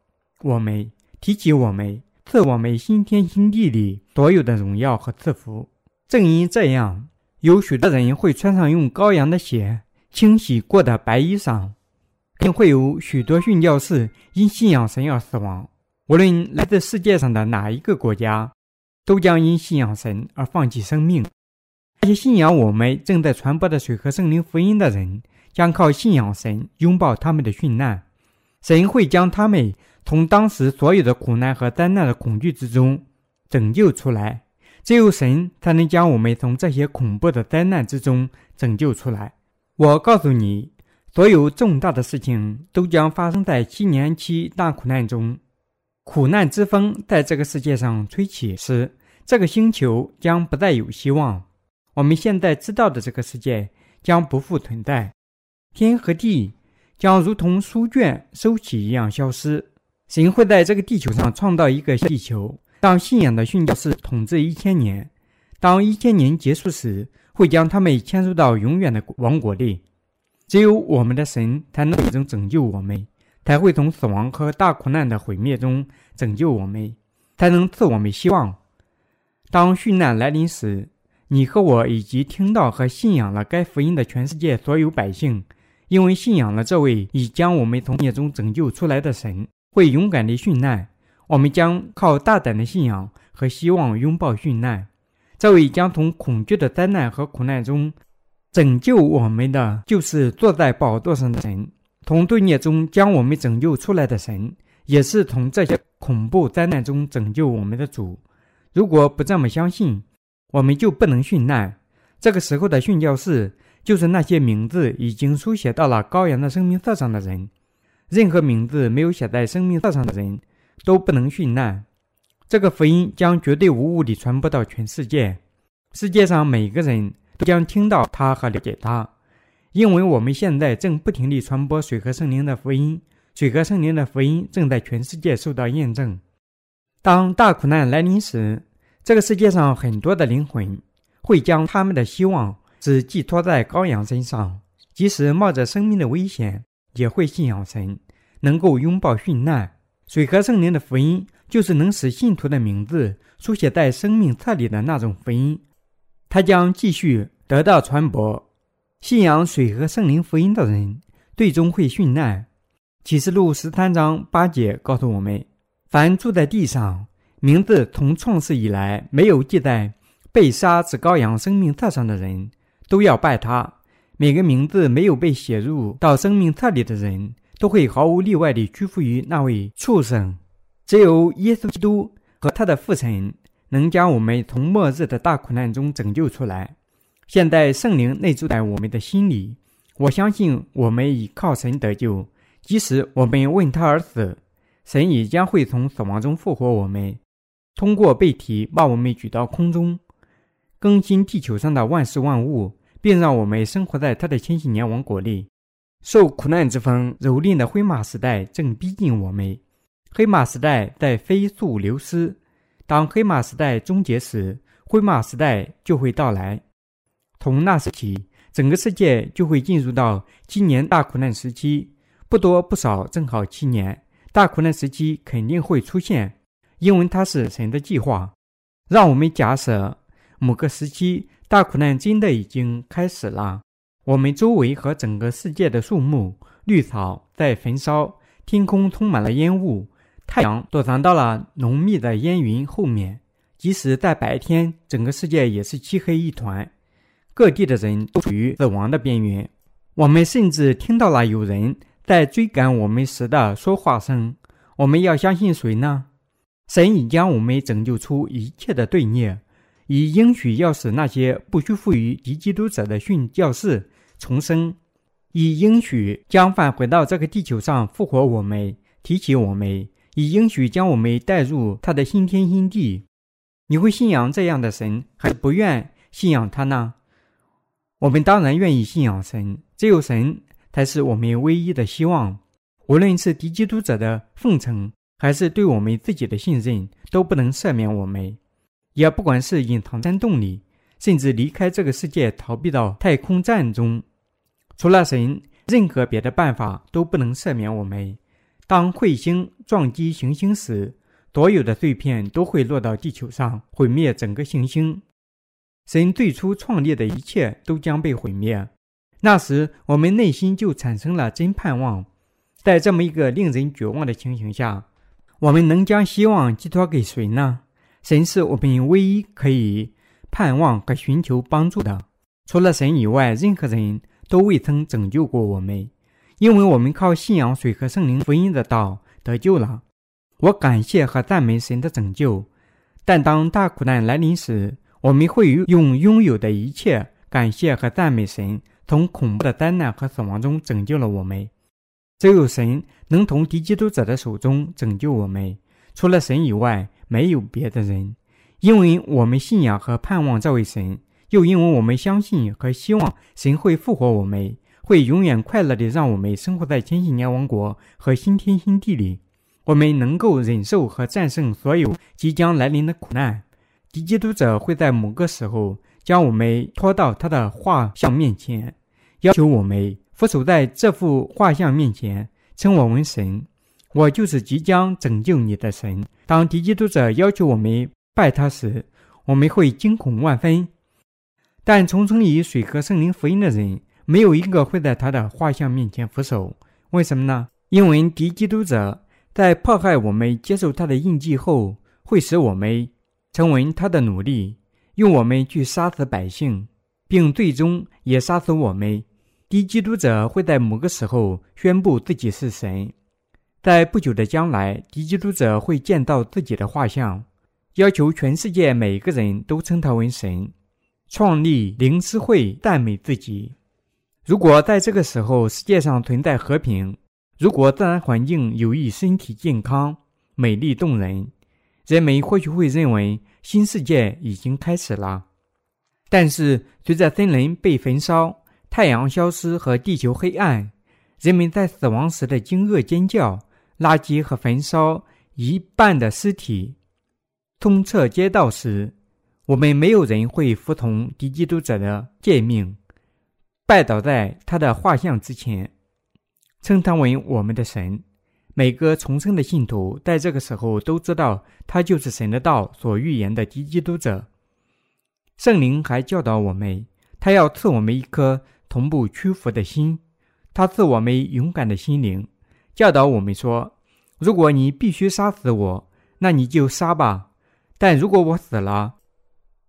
Speaker 1: 我们提起我们赐我们新天新地里所有的荣耀和赐福。正因这样，有许多人会穿上用羔羊的血清洗过的白衣裳，更会有许多殉教士因信仰神而死亡。无论来自世界上的哪一个国家，都将因信仰神而放弃生命。那些信仰我们正在传播的水和圣灵福音的人，将靠信仰神拥抱他们的殉难。神会将他们。从当时所有的苦难和灾难的恐惧之中拯救出来，只有神才能将我们从这些恐怖的灾难之中拯救出来。我告诉你，所有重大的事情都将发生在七年期大苦难中。苦难之风在这个世界上吹起时，这个星球将不再有希望。我们现在知道的这个世界将不复存在，天和地将如同书卷收起一样消失。神会在这个地球上创造一个地球，让信仰的殉教士统治一千年。当一千年结束时，会将他们迁入到永远的王国里。只有我们的神才能最拯救我们，才会从死亡和大苦难的毁灭中拯救我们，才能赐我们希望。当殉难来临时，你和我以及听到和信仰了该福音的全世界所有百姓，因为信仰了这位已将我们从孽中拯救出来的神。会勇敢地殉难，我们将靠大胆的信仰和希望拥抱殉难。这位将从恐惧的灾难和苦难中拯救我们的，就是坐在宝座上的神；从罪孽中将我们拯救出来的神，也是从这些恐怖灾难中拯救我们的主。如果不这么相信，我们就不能殉难。这个时候的殉教士，就是那些名字已经书写到了羔羊的生命册上的人。任何名字没有写在生命册上的人，都不能殉难。这个福音将绝对无误地传播到全世界，世界上每个人都将听到它和了解它，因为我们现在正不停地传播水和圣灵的福音，水和圣灵的福音正在全世界受到验证。当大苦难来临时，这个世界上很多的灵魂会将他们的希望只寄托在羔羊身上，即使冒着生命的危险。也会信仰神，能够拥抱殉难。水和圣灵的福音，就是能使信徒的名字书写在生命册里的那种福音。它将继续得到传播。信仰水和圣灵福音的人，最终会殉难。启示录十三章八节告诉我们：凡住在地上，名字从创世以来没有记在被杀之羔羊生命册上的人，都要拜他。每个名字没有被写入到生命册里的人，都会毫无例外地屈服于那位畜生。只有耶稣基督和他的父神能将我们从末日的大苦难中拯救出来。现在圣灵内住在我们的心里，我相信我们已靠神得救。即使我们为他而死，神也将会从死亡中复活我们，通过被提把我们举到空中，更新地球上的万事万物，并让我们生活在他的千禧年王国里。受苦难之风蹂躏的灰马时代正逼近我们，黑马时代在飞速流失。当黑马时代终结时，灰马时代就会到来。从那时起，整个世界就会进入到七年大苦难时期，不多不少，正好七年。大苦难时期肯定会出现，因为它是神的计划。让我们假设某个时期大苦难真的已经开始了。我们周围和整个世界的树木、绿草在焚烧，天空充满了烟雾，太阳躲藏到了浓密的烟云后面。即使在白天，整个世界也是漆黑一团，各地的人都处于死亡的边缘。我们甚至听到了有人在追赶我们时的说话声。我们要相信谁呢？神已将我们拯救出一切的罪孽，以应许要使那些不屈服于敌基督者的训教士。重生，以应许将返回到这个地球上复活我们，提起我们，以应许将我们带入他的新天新地。你会信仰这样的神，还是不愿信仰他呢？我们当然愿意信仰神，只有神才是我们唯一的希望。无论是敌基督者的奉承，还是对我们自己的信任，都不能赦免我们。也不管是隐藏山洞里。甚至离开这个世界，逃避到太空站中。除了神，任何别的办法都不能赦免我们。当彗星撞击行星时，所有的碎片都会落到地球上，毁灭整个行星。神最初创立的一切都将被毁灭。那时，我们内心就产生了真盼望。在这么一个令人绝望的情形下，我们能将希望寄托给谁呢？神是我们唯一可以。盼望和寻求帮助的，除了神以外，任何人都未曾拯救过我们，因为我们靠信仰水和圣灵福音的道得救了。我感谢和赞美神的拯救，但当大苦难来临时，我们会用拥有的一切感谢和赞美神，从恐怖的灾难和死亡中拯救了我们。只有神能从敌基督者的手中拯救我们，除了神以外，没有别的人。因为我们信仰和盼望这位神，又因为我们相信和希望神会复活我们，会永远快乐地让我们生活在千禧年王国和新天新地里，我们能够忍受和战胜所有即将来临的苦难。敌基督者会在某个时候将我们拖到他的画像面前，要求我们俯首在这幅画像面前称我为神。我就是即将拯救你的神。当敌基督者要求我们。拜他时，我们会惊恐万分；但重生以水和圣灵福音的人，没有一个会在他的画像面前俯首。为什么呢？因为敌基督者在迫害我们接受他的印记后，会使我们成为他的奴隶，用我们去杀死百姓，并最终也杀死我们。敌基督者会在某个时候宣布自己是神，在不久的将来，敌基督者会见到自己的画像。要求全世界每个人都称他为神，创立灵思会赞美自己。如果在这个时候世界上存在和平，如果自然环境有益身体健康、美丽动人，人们或许会认为新世界已经开始了。但是，随着森林被焚烧、太阳消失和地球黑暗，人们在死亡时的惊愕尖叫、垃圾和焚烧一半的尸体。通彻街道时，我们没有人会服从敌基督者的诫命，拜倒在他的画像之前，称他为我们的神。每个重生的信徒在这个时候都知道，他就是神的道所预言的敌基督者。圣灵还教导我们，他要赐我们一颗同步屈服的心，他赐我们勇敢的心灵，教导我们说：如果你必须杀死我，那你就杀吧。但如果我死了，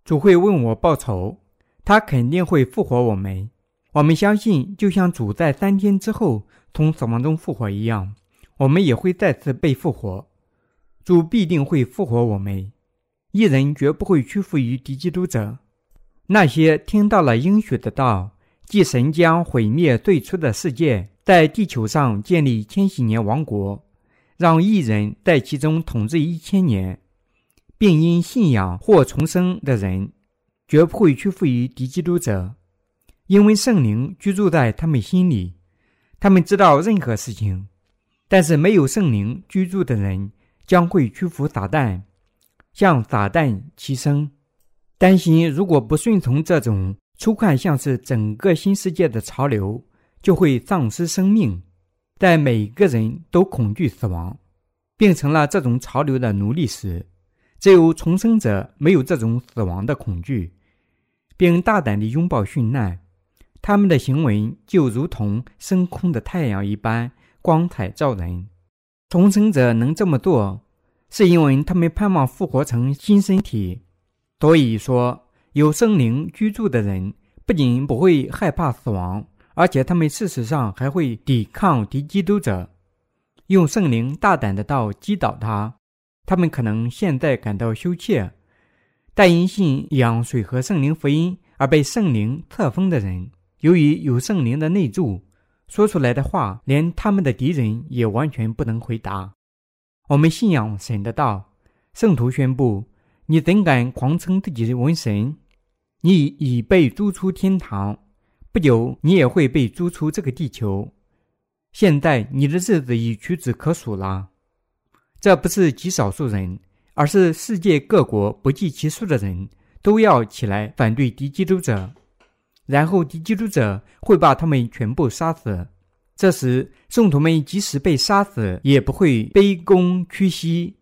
Speaker 1: 主会问我报仇，他肯定会复活我们。我们相信，就像主在三天之后从死亡中复活一样，我们也会再次被复活。主必定会复活我们，一人绝不会屈服于敌基督者。那些听到了应许的道，即神将毁灭最初的世界，在地球上建立千禧年王国，让一人在其中统治一千年，并因信仰或重生的人，绝不会屈服于敌基督者，因为圣灵居住在他们心里，他们知道任何事情。但是没有圣灵居住的人。将会屈服撒旦，向撒旦齐声。担心如果不顺从这种粗看像是整个新世界的潮流，就会丧失生命。在每个人都恐惧死亡，并成了这种潮流的奴隶时，只有重生者没有这种死亡的恐惧，并大胆地拥抱殉难。他们的行为就如同升空的太阳一般光彩照人。重生者能这么做，是因为他们盼望复活成新身体。所以说，有圣灵居住的人不仅不会害怕死亡，而且他们事实上还会抵抗敌基督者，用圣灵大胆的道击倒他。他们可能现在感到羞怯，但因信仰水和圣灵福音而被圣灵册封的人，由于有圣灵的内助。说出来的话，连他们的敌人也完全不能回答。我们信仰神的道，圣徒宣布：你怎敢狂称自己为神？你已被逐出天堂，不久你也会被逐出这个地球。现在你的日子已屈指可数了。这不是极少数人，而是世界各国不计其数的人都要起来反对敌基督者。然后敌基督者会把他们全部杀死。这时，圣徒们即使被杀死，也不会卑躬屈膝，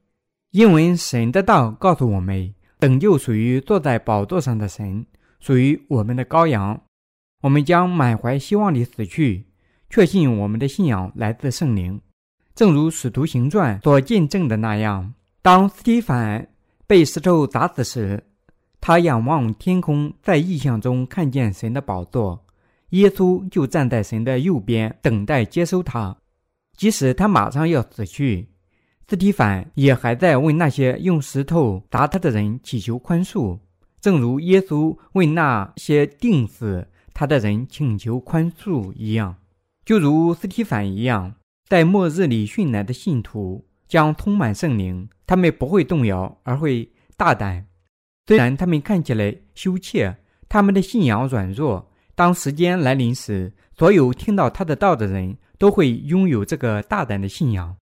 Speaker 1: 因为神的道告诉我们：拯救属于坐在宝座上的神，属于我们的羔羊。我们将满怀希望地死去，确信我们的信仰来自圣灵。正如使徒行传所见证的那样，当斯蒂凡被石头砸死时。他仰望天空，在异象中看见神的宝座，耶稣就站在神的右边，等待接收他。即使他马上要死去，斯蒂凡也还在为那些用石头砸他的人祈求宽恕，正如耶稣为那些钉死他的人请求宽恕一样。就如斯提凡一样，在末日里殉难的信徒将充满圣灵，他们不会动摇，而会大胆。虽然他们看起来羞怯，他们的信仰软弱。当时间来临时，所有听到他的道的人都会拥有这个大胆的信仰。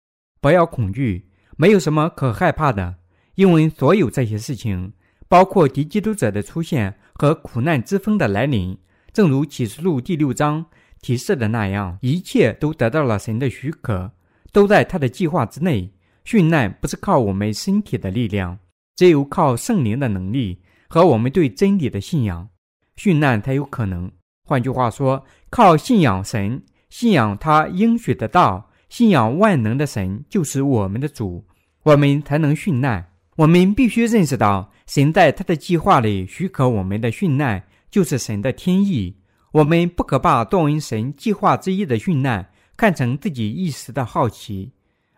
Speaker 1: 不要恐惧，没有什么可害怕的，因为所有这些事情，包括敌基督者的出现和苦难之风的来临，正如启示录第六章提示的那样，一切都得到了神的许可，都在他的计划之内。殉难不是靠我们身体的力量。只有靠圣灵的能力和我们对真理的信仰，殉难才有可能。换句话说，靠信仰神，信仰他应许的道，信仰万能的神就是我们的主，我们才能殉难。我们必须认识到，神在他的计划里许可我们的殉难，就是神的天意。我们不可把作为神计划之一的殉难看成自己一时的好奇，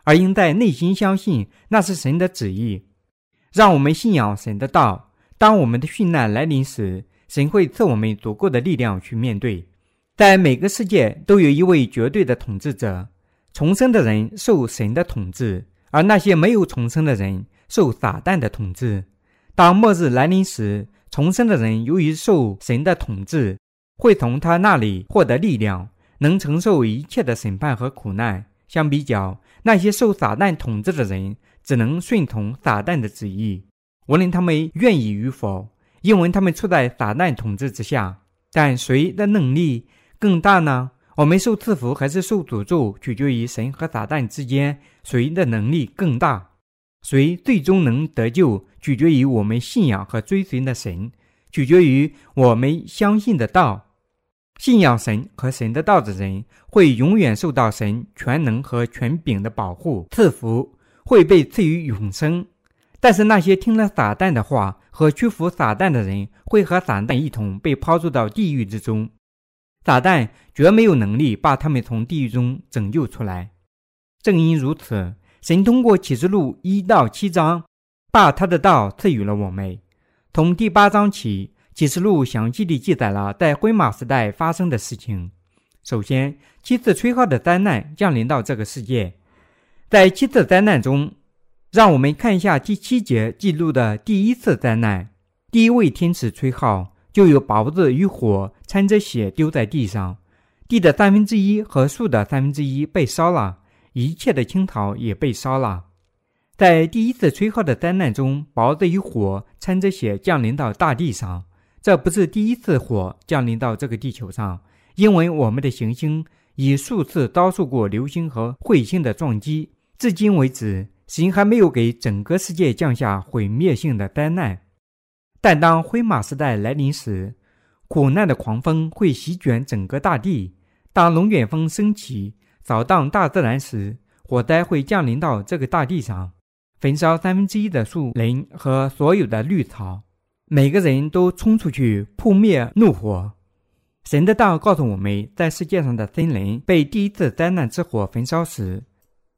Speaker 1: 而应在内心相信那是神的旨意。让我们信仰神的道。当我们的殉难来临时，神会赐我们足够的力量去面对。在每个世界都有一位绝对的统治者，重生的人受神的统治，而那些没有重生的人受撒旦的统治。当末日来临时，重生的人由于受神的统治，会从他那里获得力量，能承受一切的审判和苦难。相比较，那些受撒旦统治的人。只能顺从撒旦的旨意，无论他们愿意与否，因为他们处在撒旦统治之下。但谁的能力更大呢？我们受赐福还是受诅咒，取决于神和撒旦之间谁的能力更大。谁最终能得救，取决于我们信仰和追随的神，取决于我们相信的道。信仰神和神的道的人，会永远受到神全能和权柄的保护赐福。会被赐予永生，但是那些听了撒旦的话和屈服撒旦的人，会和撒旦一同被抛入到地狱之中。撒旦绝没有能力把他们从地狱中拯救出来。正因如此，神通过启示录一到七章，把他的道赐予了我们。从第八章起，启示录详细地记载了在灰马时代发生的事情。首先，七次吹号的灾难降临到这个世界。在七次灾难中，让我们看一下第七节记录的第一次灾难。第一位天使吹号，就有雹子与火掺着血丢在地上，地的三分之一和树的三分之一被烧了。一切的青草也被烧了。在第一次吹号的灾难中，雹子与火掺着血降临到大地上。这不是第一次火降临到这个地球上，因为我们的行星已数次遭受过流星和彗星的撞击。至今为止，神还没有给整个世界降下毁灭性的灾难。但当灰马时代来临时，苦难的狂风会席卷整个大地。当龙卷风升起。扫荡大自然时，火灾会降临到这个大地上，焚烧三分之一的树林和所有的绿草。每个人都冲出去扑灭怒火。神的道告诉我们，在世界上的森林被第一次灾难之火焚烧时，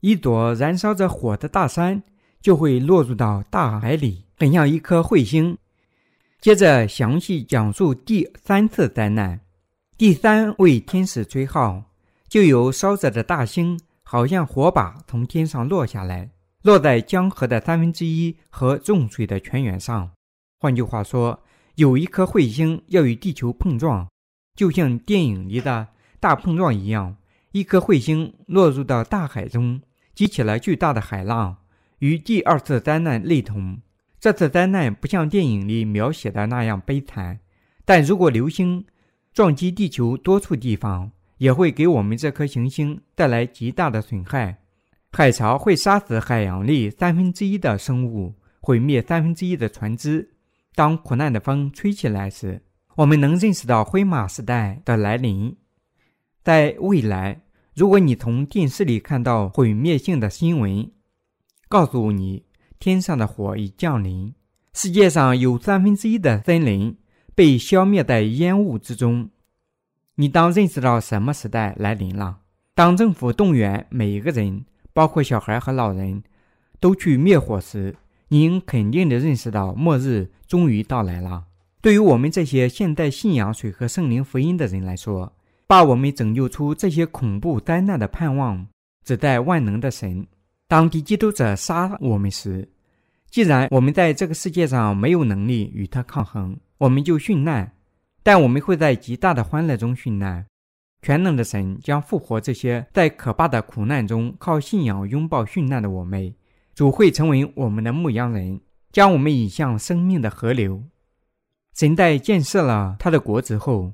Speaker 1: 一朵燃烧着火的大山就会落入到大海里，很像一颗彗星。接着详细讲述第三次灾难，第三位天使吹号。就有烧着的大星，好像火把从天上落下来，落在江河的三分之一和重水的泉源上。换句话说，有一颗彗星要与地球碰撞，就像电影里的大碰撞一样。一颗彗星落入到大海中，激起了巨大的海浪，与第二次灾难类同。这次灾难不像电影里描写的那样悲惨，但如果流星撞击地球多处地方，也会给我们这颗行星带来极大的损害。海潮会杀死海洋里三分之一的生物，毁灭三分之一的船只。当苦难的风吹起来时，我们能认识到灰马时代的来临。在未来，如果你从电视里看到毁灭性的新闻，告诉你天上的火已降临，世界上有三分之一的森林被消灭在烟雾之中。你当认识到什么时代来临了？当政府动员每一个人，包括小孩和老人，都去灭火时，您肯定的认识到末日终于到来了。对于我们这些现代信仰水和圣灵福音的人来说，把我们拯救出这些恐怖灾难的盼望，只在万能的神。当敌基督者杀我们时，既然我们在这个世界上没有能力与他抗衡，我们就殉难。但我们会在极大的欢乐中殉难。全能的神将复活这些在可怕的苦难中靠信仰拥抱殉难的我们。主会成为我们的牧羊人，将我们引向生命的河流。神在建设了他的国之后，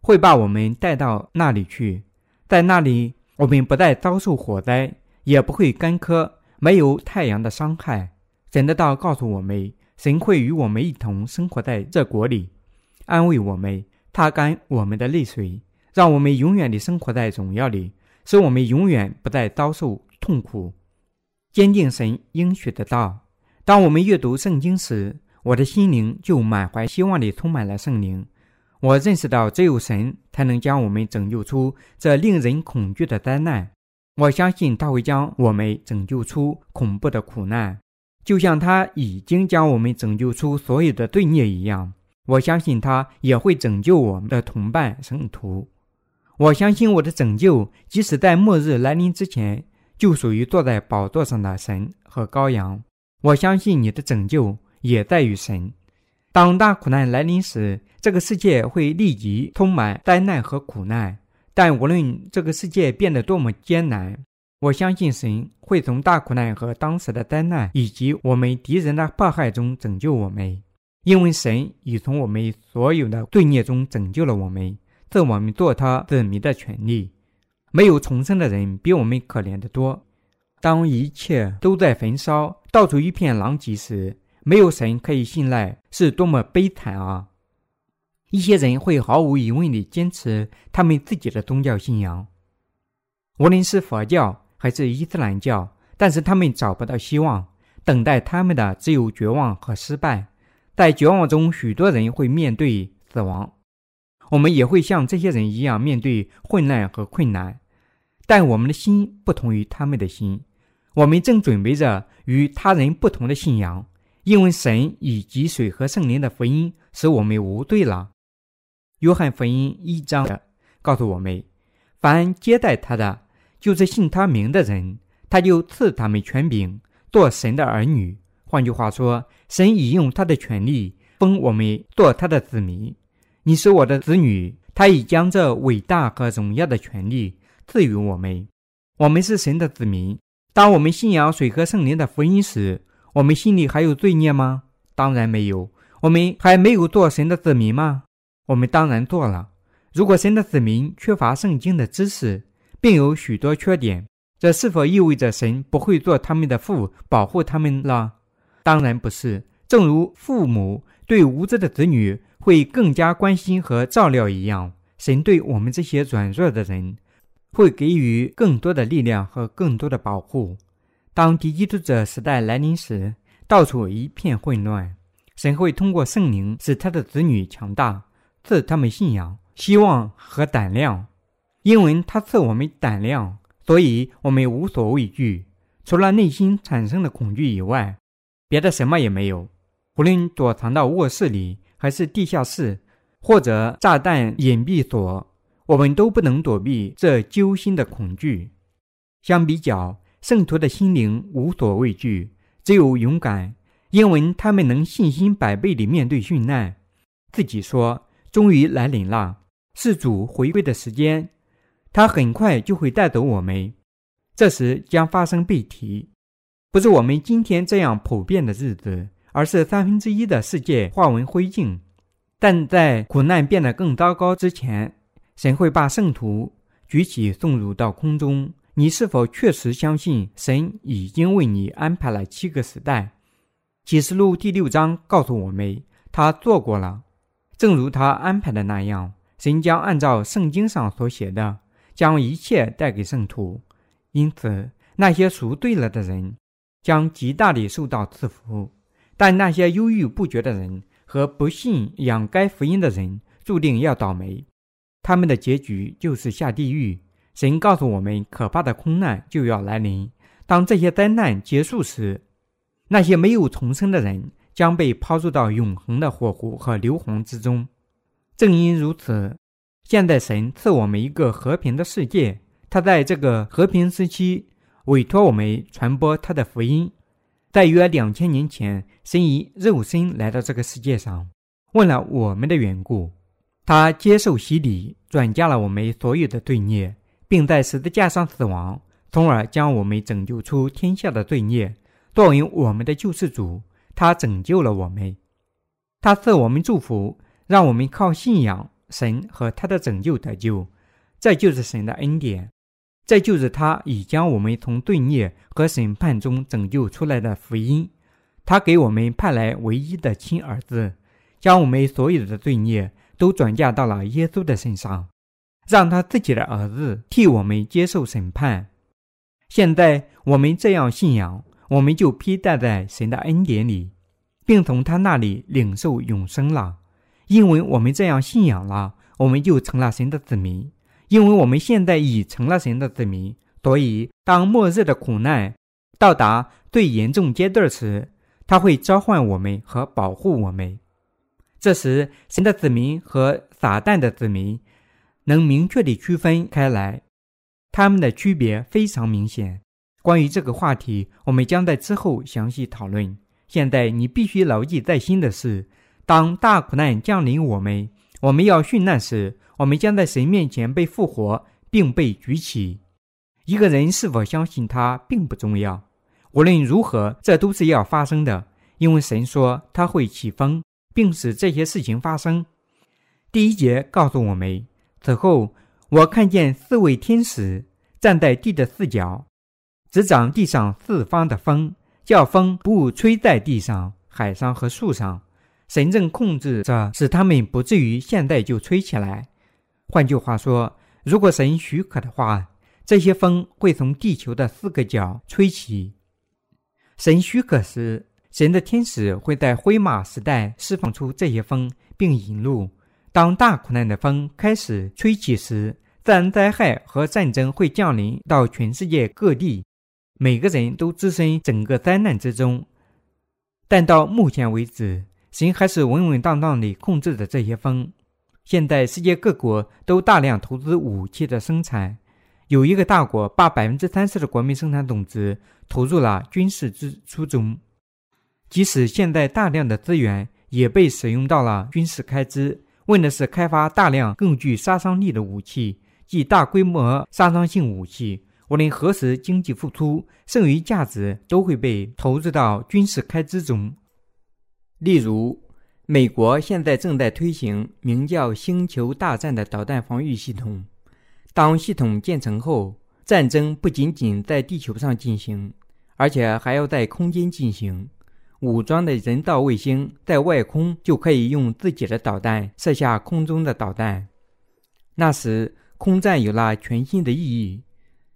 Speaker 1: 会把我们带到那里去。在那里，我们不再遭受火灾，也不会干渴，没有太阳的伤害。神的道告诉我们，神会与我们一同生活在这国里。安慰我们，擦干我们的泪水，让我们永远的生活在荣耀里，使我们永远不再遭受痛苦。坚定神应许的道。当我们阅读圣经时，我的心灵就满怀希望地充满了圣灵。我认识到，只有神才能将我们拯救出这令人恐惧的灾难。我相信他会将我们拯救出恐怖的苦难，就像他已经将我们拯救出所有的罪孽一样。我相信他也会拯救我们的同伴圣徒。我相信我的拯救，即使在末日来临之前，就属于坐在宝座上的神和羔羊。我相信你的拯救也在于神。当大苦难来临时，这个世界会立即充满灾难和苦难。但无论这个世界变得多么艰难，我相信神会从大苦难和当时的灾难以及我们敌人的迫害中拯救我们。因为神已从我们所有的罪孽中拯救了我们，赐我们做他子民的权利。没有重生的人比我们可怜得多。当一切都在焚烧，到处一片狼藉时，没有神可以信赖，是多么悲惨啊！一些人会毫无疑问地坚持他们自己的宗教信仰，无论是佛教还是伊斯兰教，但是他们找不到希望，等待他们的只有绝望和失败。在绝望中，许多人会面对死亡。我们也会像这些人一样面对混乱和困难，但我们的心不同于他们的心。我们正准备着与他人不同的信仰，因为神以及水和圣灵的福音使我们无罪了。约翰福音一章告诉我们：凡接待他的，就是信他名的人，他就赐他们权柄，做神的儿女。换句话说，神已用他的权利封我们做他的子民。你是我的子女，他已将这伟大和荣耀的权利赐予我们。我们是神的子民。当我们信仰水和圣灵的福音时，我们心里还有罪孽吗？当然没有。我们还没有做神的子民吗？我们当然做了。如果神的子民缺乏圣经的知识，并有许多缺点，这是否意味着神不会做他们的父，保护他们了？当然不是。正如父母对无知的子女会更加关心和照料一样，神对我们这些软弱的人。会给予更多的力量和更多的保护。当敌基督者时代来临时，到处一片混乱。神会通过圣灵使他的子女强大，赐他们信仰、希望和胆量。因为他赐我们胆量，所以我们无所畏惧。除了内心产生的恐惧以外，别的什么也没有。无论躲藏到卧室里，还是地下室，或者炸弹隐蔽所。我们都不能躲避这揪心的恐惧。相比较，圣徒的心灵无所畏惧，只有勇敢，因为他们能信心百倍地面对殉难。自己说：“终于来临了，是主回归的时间，他很快就会带走我们。这时将发生背提，不是我们今天这样普遍的日子，而是三分之一的世界化为灰烬。但在苦难变得更糟糕之前。”神会把圣徒举起，送入到空中。你是否确实相信神已经为你安排了七个时代？启示录第六章告诉我们，他做过了，正如他安排的那样。神将按照圣经上所写的，将一切带给圣徒。因此，那些赎罪了的人将极大地受到赐福，但那些忧郁不决的人和不信仰该福音的人，注定要倒霉。他们的结局就是下地狱。神告诉我们，可怕的空难就要来临。当这些灾难结束时，那些没有重生的人将被抛入到永恒的火湖和硫磺之中。正因如此，现在神赐我们一个和平的世界。他在这个和平时期委托我们传播他的福音。在约两千年前，神以肉身来到这个世界上，为了我们的缘故。他接受洗礼，转嫁了我们所有的罪孽，并在十字架上死亡，从而将我们拯救出天下的罪孽。作为我们的救世主，他拯救了我们。他赐我们祝福，让我们靠信仰神和他的拯救得救。这就是神的恩典，这就是他已将我们从罪孽和审判中拯救出来的福音。他给我们派来唯一的亲儿子，将我们所有的罪孽。都转嫁到了耶稣的身上，让他自己的儿子替我们接受审判。现在我们这样信仰，我们就披戴在神的恩典里，并从他那里领受永生了。因为我们这样信仰了，我们就成了神的子民。因为我们现在已成了神的子民，所以当末日的苦难到达最严重阶段时，他会召唤我们和保护我们。这时，神的子民和撒旦的子民能明确地区分开来，他们的区别非常明显。关于这个话题，我们将在之后详细讨论。现在你必须牢记在心的是：当大苦难降临我们，我们要殉难时，我们将在神面前被复活并被举起。一个人是否相信他并不重要，无论如何，这都是要发生的，因为神说他会起风。并使这些事情发生。第一节告诉我们：此后，我看见四位天使站在地的四角，执掌地上四方的风，叫风不吹在地上、海上和树上。神正控制着，使他们不至于现在就吹起来。换句话说，如果神许可的话，这些风会从地球的四个角吹起。神许可时。神的天使会在灰马时代释放出这些风，并引路。当大苦难的风开始吹起时，自然灾害和战争会降临到全世界各地，每个人都置身整个灾难之中。但到目前为止，神还是稳稳当当地控制着这些风。现在世界各国都大量投资武器的生产，有一个大国把百分之三十的国民生产总值投入了军事支出中。即使现在大量的资源也被使用到了军事开支，为的是开发大量更具杀伤力的武器，即大规模杀伤性武器。无论何时经济复苏，剩余价值都会被投入到军事开支中。例如，美国现在正在推行名叫“星球大战”的导弹防御系统。当系统建成后，战争不仅仅在地球上进行，而且还要在空间进行。武装的人造卫星在外空就可以用自己的导弹射下空中的导弹。那时，空战有了全新的意义。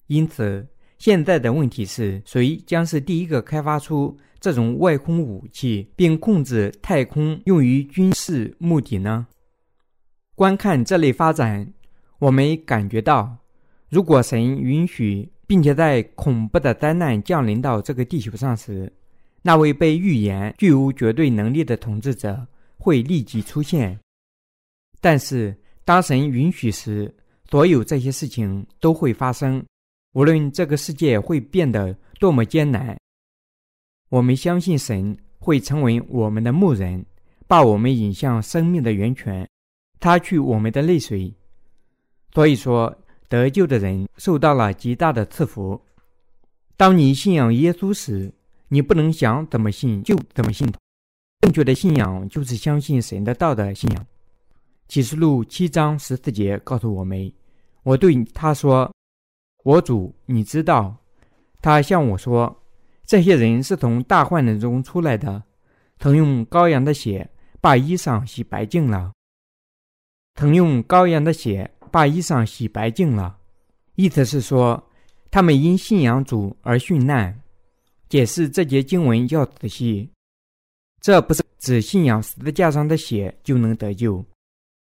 Speaker 1: 因此，现在的问题是谁将是第一个开发出这种外空武器，并控制太空用于军事目的呢？观看这类发展，我们感觉到，如果神允许，并且在恐怖的灾难降临到这个地球上时，那位被预言具有绝对能力的统治者会立即出现。但是，当神允许时，所有这些事情都会发生。无论这个世界会变得多么艰难，我们相信神会成为我们的牧人，把我们引向生命的源泉，擦去我们的泪水。所以说，得救的人受到了极大的赐福。当你信仰耶稣时，你不能想怎么信就怎么信。正确的信仰就是相信神的道的信仰。启示录七章十四节告诉我们：“我对他说。”我主，你知道，他向我说，这些人是从大患难中出来的，曾用羔羊的血把衣裳洗白净了，曾用羔羊的血把衣裳洗白净了，意思是说，他们因信仰主而殉难。解释这节经文要仔细，这不是指信仰十字架上的血就能得救。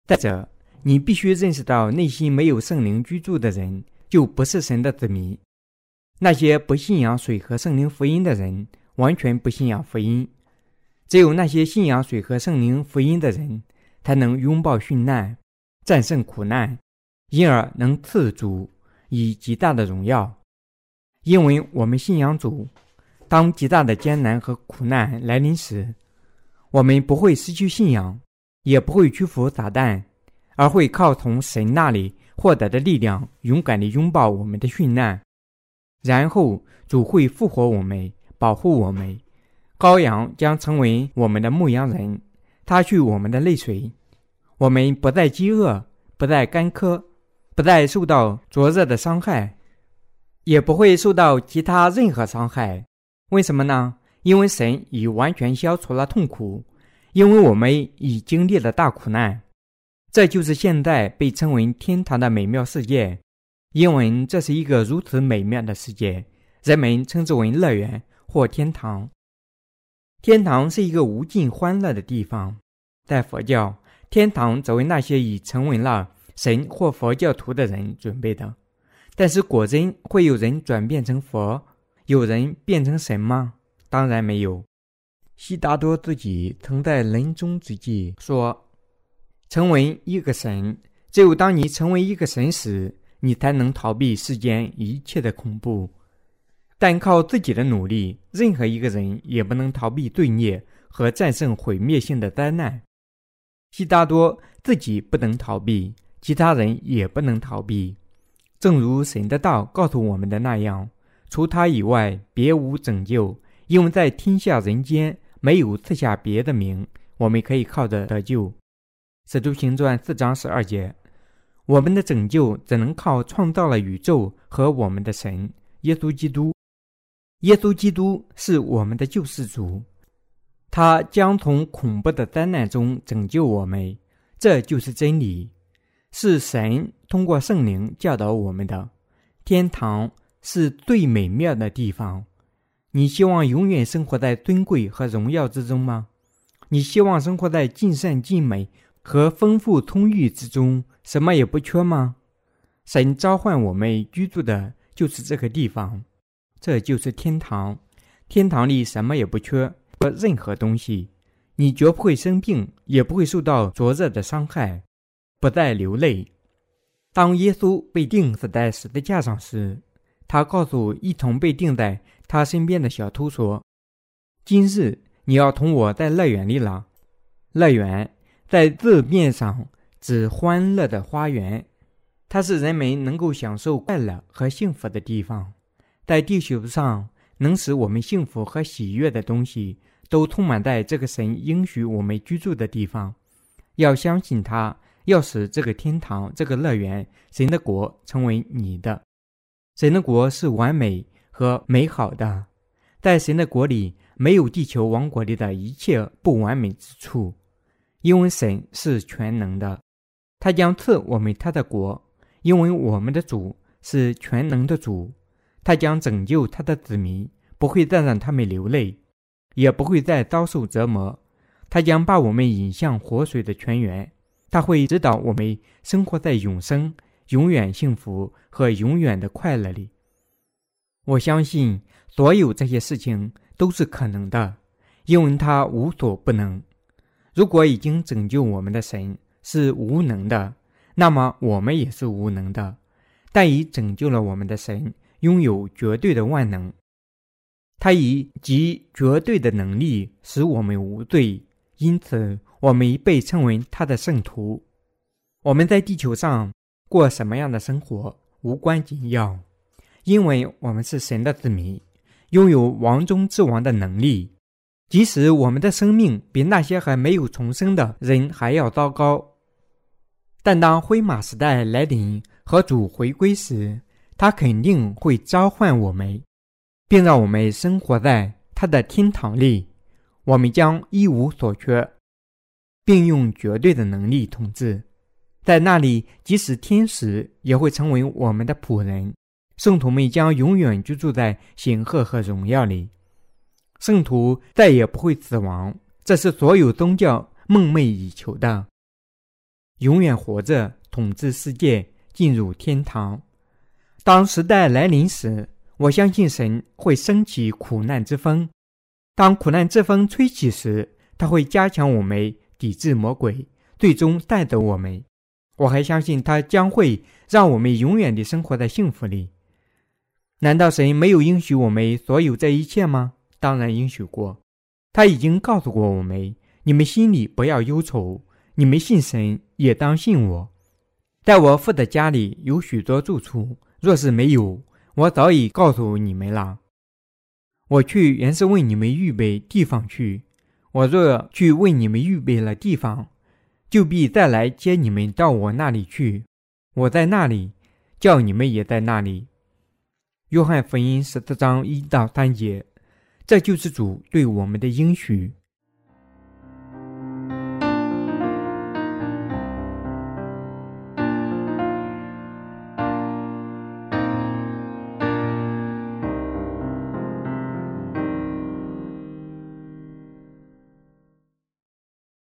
Speaker 1: 再者，你必须认识到内心没有圣灵居住的人。就不是神的子民。那些不信仰水和圣灵福音的人，完全不信仰福音。只有那些信仰水和圣灵福音的人，才能拥抱殉难，战胜苦难，因而能赐主以极大的荣耀。因为我们信仰主，当极大的艰难和苦难来临时，我们不会失去信仰，也不会屈服撒旦，而会靠从神那里。获得的力量，勇敢地拥抱我们的殉难，然后主会复活我们，保护我们。羔羊将成为我们的牧羊人，擦去我们的泪水。我们不再饥饿，不再干渴，不再受到灼热的伤害，也不会受到其他任何伤害。为什么呢？因为神已完全消除了痛苦，因为我们已经历了大苦难。这就是现在被称为天堂的美妙世界，因为这是一个如此美妙的世界，人们称之为乐园或天堂。天堂是一个无尽欢乐的地方，在佛教，天堂则为那些已成为了神或佛教徒的人准备的。但是，果真会有人转变成佛，有人变成神吗？当然没有。悉达多自己曾在临终之际说。成为一个神，只有当你成为一个神时，你才能逃避世间一切的恐怖。但靠自己的努力，任何一个人也不能逃避罪孽和战胜毁灭性的灾难。悉达多自己不能逃避，其他人也不能逃避。正如神的道告诉我们的那样，除他以外，别无拯救，因为在天下人间没有赐下别的名，我们可以靠着得救。使徒行传四章十二节，我们的拯救只能靠创造了宇宙和我们的神耶稣基督。耶稣基督是我们的救世主，他将从恐怖的灾难中拯救我们。这就是真理，是神通过圣灵教导我们的。天堂是最美妙的地方。你希望永远生活在尊贵和荣耀之中吗？你希望生活在尽善尽美？和丰富充裕之中，什么也不缺吗？神召唤我们居住的就是这个地方，这就是天堂。天堂里什么也不缺，不任何东西。你绝不会生病，也不会受到灼热的伤害，不再流泪。当耶稣被钉死在十字架上时，他告诉一同被钉在他身边的小偷说：“今日你要同我在乐园里了。”乐园在字面上指欢乐的花园。它是人们能够享受快乐和幸福的地方，在地球上能使我们幸福和喜悦的东西，都充满在这个神应许我们居住的地方。要相信他，要使这个天堂、这个乐园、神的国成为你的。神的国是完美和美好的，在神的国里没有地球王国里的一切不完美之处，因为神是全能的，他将赐我们他的国。因为我们的主是全能的主，他将拯救他的子民，不会再让他们流泪，也不会再遭受折磨。他将把我们引向活水的泉源，他会指导我们生活在永生、永远幸福和永远的快乐里。我相信所有这些事情都是可能的，因为他无所不能。如果已经拯救我们的神是无能的。那么我们也是无能的，但已拯救了我们的神拥有绝对的万能，他以极绝对的能力使我们无罪，因此我们被称为他的圣徒。我们在地球上过什么样的生活无关紧要，因为我们是神的子民，拥有王中之王的能力，即使我们的生命比那些还没有重生的人还要糟糕。但当灰马时代来临和主回归时，他肯定会召唤我们，并让我们生活在他的天堂里。我们将一无所缺，并用绝对的能力统治。在那里，即使天使也会成为我们的仆人。圣徒们将永远居住在显赫和荣耀里。圣徒再也不会死亡，这是所有宗教梦寐以求的。永远活着，统治世界，进入天堂。当时代来临时，我相信神会升起苦难之风。当苦难之风吹起时，他会加强我们，抵制魔鬼，最终带走我们。我还相信他将会让我们永远地生活在幸福里。难道神没有应许我们所有这一切吗？当然应许过。他已经告诉过我们：你们心里不要忧愁。你们信神，也当信我。在我父的家里有许多住处，若是没有，我早已告诉你们了。我去原是为你们预备地方去。我若去为你们预备了地方，就必再来接你们到我那里去。我在那里，叫你们也在那里。约翰福音十四章一到三节，这就是主对我们的应许。